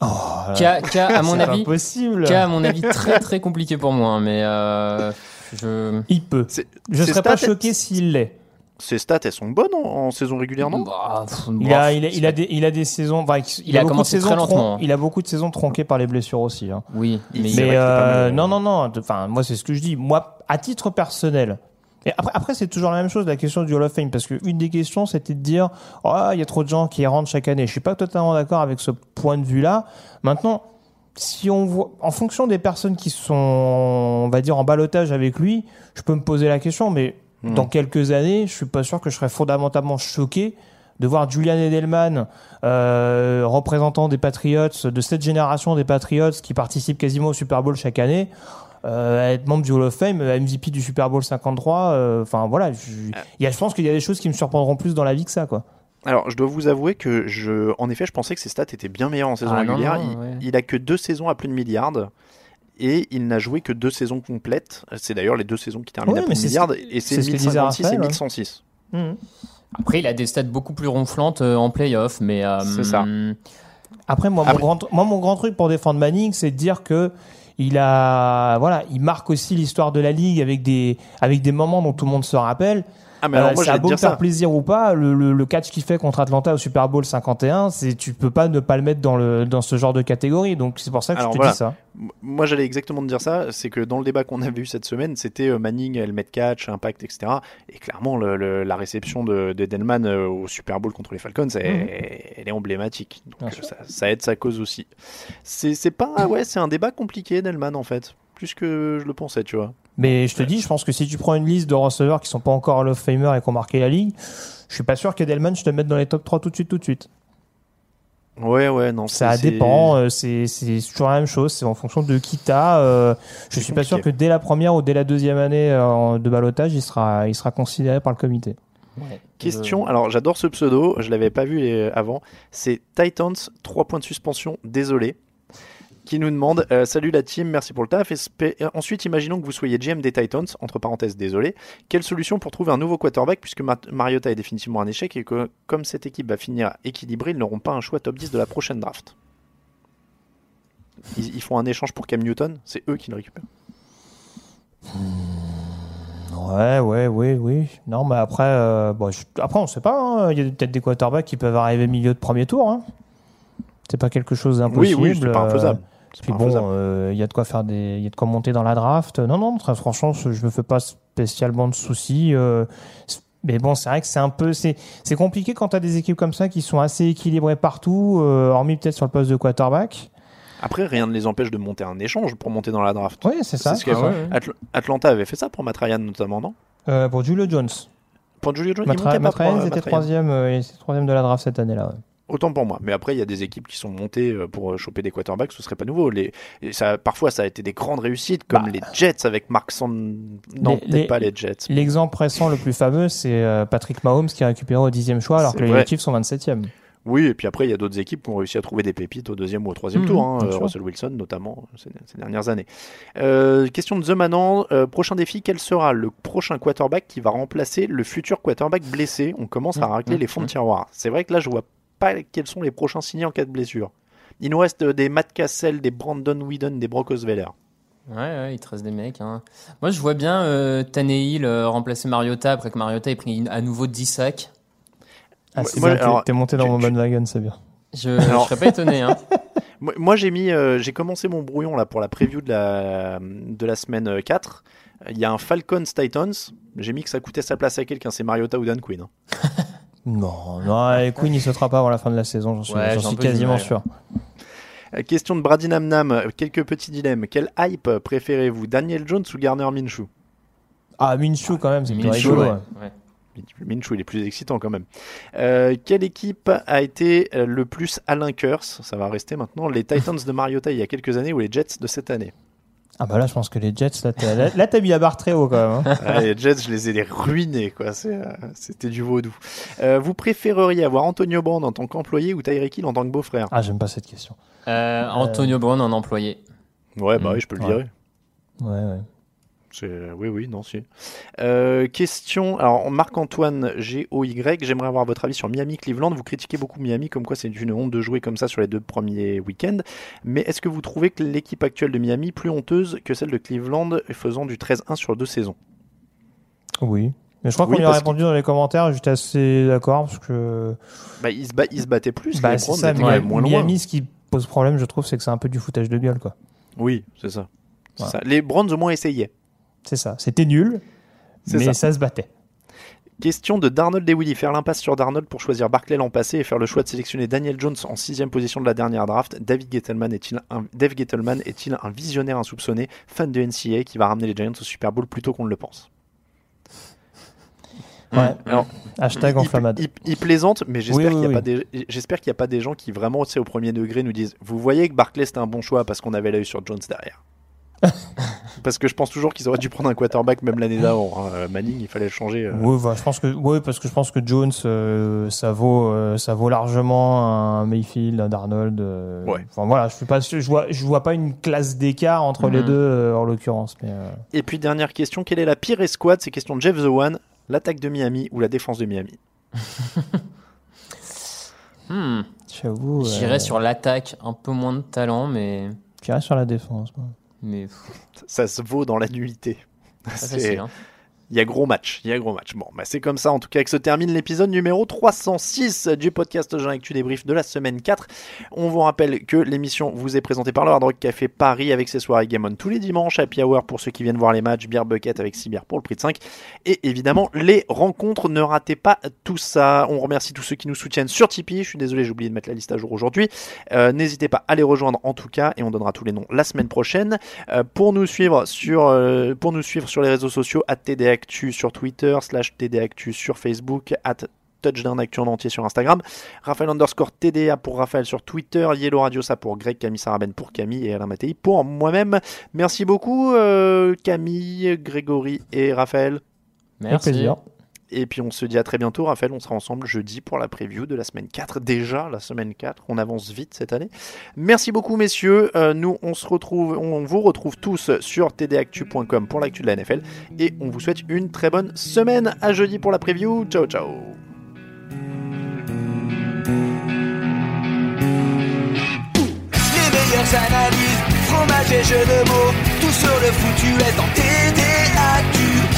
Oh, Qui a, qui a, à mon c'est avis, impossible. qui a, à mon avis, très très compliqué pour moi. hein, mais euh, je. Il peut. Je serais pas stats- choqué s'il l'est. Ses stats, elles sont bonnes en, en saison régulière, non Bah, pff, Il a, il, a, il, a des, il a des saisons. enfin, il, Il a beaucoup de commencé saisons très lentement. tron- Il a beaucoup de saisons tronquées par les blessures aussi. hein. Oui, mais, Mais pas euh, mal. non, non, non. Enfin, moi, c'est ce que je dis. Moi, à titre personnel. Et après, après c'est toujours la même chose, la question du Hall of Fame, parce qu'une des questions, c'était de dire, oh, il y a trop de gens qui rentrent chaque année. Je suis pas totalement d'accord avec ce point de vue-là. Maintenant, si on voit, en fonction des personnes qui sont, on va dire, en balotage avec lui, je peux me poser la question, mais Hmm. dans quelques années, je suis pas sûr que je serais fondamentalement choqué de voir Julian Edelman, euh, représentant des Patriots, de cette génération des Patriots qui participent quasiment au Super Bowl chaque année, euh, être membre du Hall of Fame, euh, MVP du Super Bowl 53. euh, Enfin voilà, je, il y a, je pense qu'il y a des choses qui me surprendront plus dans la vie que ça, quoi. Alors, je dois vous avouer que, je, en effet, je pensais que ses stats étaient bien meilleures en saison Ah, régulière. non, il, ouais. il a que deux saisons à plus de milliard et il n'a joué que deux saisons complètes. C'est d'ailleurs les deux saisons qui terminent Ouais, à plus de c'est ce et c'est c'est ce que disait 1056 et Raphaël, ouais. 1106. Mhm. Après, il a des stats beaucoup plus ronflantes euh, en playoff, mais. euh, C'est ça. Après, moi, Après- Mon grand, moi, mon grand truc pour défendre Manning, c'est de dire que il a, voilà, il marque aussi l'histoire de la ligue avec des, avec des moments dont tout le monde se rappelle. Ah, mais alors, Euh, moi, ça a te beau dire faire ça. plaisir ou pas, le, le, le catch qu'il fait contre Atlanta au Super Bowl 51, c'est, tu peux pas ne pas le mettre dans le, dans ce genre de catégorie. Donc, c'est pour ça que Alors je te voilà. dis ça. Moi, j'allais exactement te dire ça. C'est que dans le débat qu'on avait eu cette semaine, c'était euh, Manning, helmet catch, impact, etc. Et clairement, le- la réception de, de Delman euh, au Super Bowl contre les Falcons, elle, Mhm. elle est emblématique. Donc, euh, ça, ça aide sa cause aussi. C'est c'est pas, ouais, c'est un débat compliqué, Delman, en fait. Plus que je le pensais, tu vois. Mais je te dis, je pense que si tu prends une liste de receveurs qui sont pas encore Hall of Famer et qui ont marqué la ligue, je suis pas sûr qu'Edelman, je te mette dans les top 3 tout de suite, tout de suite. Ouais, ouais, non. Ça dépend, euh, c'est c'est toujours la même chose, c'est en fonction de qui t'as. euh, je suis pas sûr que dès la première ou dès la deuxième année euh, de balotage, il sera, il sera considéré par le comité. Question, alors j'adore ce pseudo, je l'avais pas vu euh, avant. C'est Titans, 3 points de suspension, désolé. Qui nous demande euh, Salut la team, merci pour le taf. Euh, Ensuite, imaginons que vous soyez GM des Titans, entre parenthèses, désolé. Quelle solution pour trouver un nouveau quarterback puisque Ma- Mariota est définitivement un échec et que, comme cette équipe va finir équilibrée, ils n'auront pas un choix top 10 de la prochaine draft? Ils, ils font un échange pour Cam Newton, c'est eux qui le récupèrent. Ouais, ouais, oui, oui. Non, mais après, euh, bon, je- après on sait pas. hein. Il y a peut-être des quarterbacks qui peuvent arriver milieu de premier tour. Hein. C'est pas quelque chose d'impossible. Oui, oui, c'est pas euh, infaisable. Puis bon, infaisable. euh, il y a de quoi faire des, il y a de quoi monter dans la draft. Non, non, très franchement, je me fais pas spécialement de soucis. euh, mais bon, c'est vrai que c'est un peu, c'est, c'est compliqué quand t'as des équipes comme ça qui sont assez équilibrées partout, euh, hormis peut-être sur le poste de quarterback. Après, rien ne les empêche de monter un échange pour monter dans la draft. Oui, c'est ça. ce Ah fait- ouais. Atl- Atlanta avait fait ça pour Matt Ryan notamment, non? Euh, pour Julio Jones. Pour Julio Jones, il Matt, montait pas Matt pour, Ryan, euh, il était troisième, euh, il de la draft cette année-là. ouais. Autant pour moi. Mais après, il y a des équipes qui sont montées euh, pour euh, choper des quarterbacks, ce serait pas nouveau. Les, et ça, parfois, ça a été des grandes réussites, comme les Jets avec Mark Sand... Non, peut-être pas les Jets. L'exemple récent le plus fameux, c'est euh, Patrick Mahomes qui a récupéré au dixième choix alors que les. Chiefs sont 27e. Oui, et puis après, il y a d'autres équipes qui ont réussi à trouver des pépites au deuxième ou au troisième Mhm, tour. hein, euh. Russell Wilson, notamment, ces, ces dernières années. Euh, question de The Manan. euh, prochain défi, quel sera le prochain quarterback qui va remplacer le futur quarterback blessé? On commence à Mhm, racler les fonds de tiroir. C'est vrai que là, je vois pas quels sont les prochains signés en cas de blessure. Il nous reste euh, des Matt Cassell, des Brandon Whedon, des Brock Osweiler. Ouais, ouais, il te reste des mecs. hein. Moi, je vois bien euh, Tannehill euh, remplacer Mariota après que Mariota ait pris à nouveau 10 sacs. Ah, c'est bien, t'es- alors, t'es monté dans tu- mon bandwagon, c'est bien. Je, Alors- je serais pas étonné. Hein. <laughs> Moi, moi, j'ai mis, euh, j'ai commencé mon brouillon là pour la preview de la de la semaine euh, 4. Il y a un Falcons Titans. J'ai mis que ça coûtait sa place à quelqu'un. C'est Mariota ou Dan Quinn. hein. <laughs> Non, non, et Queen il sautera pas avant la fin de la saison, j'en suis, Ouais, j'en quasiment mal. sûr. Euh, Question de Brady Namnam. euh, Quelques petits dilemmes. Quel hype préférez-vous, Daniel Jones ou Garner Minshew? Ah, Minshew quand même, c'est Minshew, rigolo. ouais. ouais. Ouais. Minshew, il est plus excitant quand même. Euh, quelle équipe a été euh, le plus Alain Curse Ça va rester maintenant. Les Titans de Mariota il y a quelques années ou les Jets de cette année? Ah bah là, je pense que les Jets, là, t'as, là, là, t'as mis la barre très haut quand même. hein. <laughs> Ah, les Jets, je les ai les ruinés, quoi. Euh, C'était du vaudou. Euh, vous préféreriez avoir Antonio Brown en tant qu'employé ou Tyreek Hill en tant que beau-frère? Ah, j'aime pas cette question. Euh, Antonio Brown en employé. Ouais, bah oui, je peux le Ouais. virer. Ouais, ouais. Oui, oui, non, si. Euh, question, alors Marc-Antoine G-O-Y, j'aimerais avoir votre avis sur Miami-Cleveland. Vous critiquez beaucoup Miami, comme quoi c'est une honte de jouer comme ça sur les deux premiers week-ends. Mais est-ce que vous trouvez que l'équipe actuelle de Miami est plus honteuse que celle de Cleveland faisant du 13-1 sur deux saisons? Oui. Mais je crois Oui, qu'on y a répondu dans les commentaires, j'étais assez d'accord parce que. bah, ils, se ba- ils se battaient plus, Bah, c'est ça, Miami, moins loin. Miami, ce qui pose problème, je trouve, c'est que c'est un peu du foutage de gueule, quoi. Oui, c'est ça. Voilà. ça. Les Browns au moins essayaient. C'est ça. C'était nul, mais ça. ça. se battait. Question de Darnold et Willy. Faire l'impasse sur Darnold pour choisir Barclay l'an passé et faire le choix de sélectionner Daniel Jones en sixième position de la dernière draft. David Gettleman est-il un, Dave Gettleman est-il un visionnaire insoupçonné, fan de NCA qui va ramener les Giants au Super Bowl plus tôt qu'on ne le pense? Ouais. Alors, Hashtag il, enflammade. il- il plaisante, mais j'espère Oui, oui, qu'il n'y a, oui. a pas des gens qui vraiment, au premier degré nous disent Vous voyez que Barclay c'était un bon choix parce qu'on avait l'œil sur Jones derrière. <laughs> Parce que je pense toujours qu'ils auraient dû prendre un quarterback même l'année d'avant. hein. Euh, Manning, il fallait le changer. euh. Oui, bah, je pense que, oui, parce que je pense que Jones, euh, ça vaut, euh, ça vaut largement un Mayfield, un Darnold. euh, Enfin voilà, je suis pas, sûr- je vois, je vois pas une classe d'écart entre les Mhm. deux euh, en l'occurrence. Mais euh, Et puis dernière question, quelle est la pire escouade? C'est question de Jeff The One, l'attaque de Miami ou la défense de Miami? <laughs> Hmm. J'avoue. J'irais euh, sur l'attaque, un peu moins de talent, mais. J'irais sur la défense. moi. Mais. Ça se vaut dans la nullité. C'est- hein. Il y a gros match, il y a gros match. Bon, bah c'est comme ça en tout cas que se termine l'épisode numéro 306 du podcast Jean Actu Débrief de la semaine 4. On vous rappelle que l'émission vous est présentée par le Hard Rock Café Paris avec ses soirées Game On tous les dimanches, Happy Hour pour ceux qui viennent voir les matchs, Beer Bucket avec 6 bières pour le prix de 5 et évidemment les rencontres. Ne ratez pas tout ça. On remercie tous ceux qui nous soutiennent sur Tipeee. Je suis désolé, j'ai oublié de mettre la liste à jour aujourd'hui. Euh, N'hésitez pas à les rejoindre en tout cas et on donnera tous les noms la semaine prochaine. Euh, pour nous suivre sur euh, pour nous suivre sur les réseaux sociaux at TDActu sur Twitter slash TDActu sur Facebook at Touchdown Actu en entier sur Instagram, Raphaël underscore TDA pour Raphaël sur Twitter, Yellow Radio ça pour Greg, Camille Saraben pour Camille et Alain Mattei pour moi-même. Merci beaucoup euh, Camille, Grégory et Raphaël. Merci. Et puis on se dit à très bientôt, Raphaël. On sera ensemble jeudi pour la preview de la semaine 4. Déjà, la semaine 4. On avance vite cette année. Merci beaucoup, messieurs. Euh, nous, on se retrouve, on vous retrouve tous sur tdactu.com pour l'actu de la NFL. Et on vous souhaite une très bonne semaine. À jeudi pour la preview. Ciao, ciao. Fromage et jeux de mots, tout sur le foutu est en TDAQ.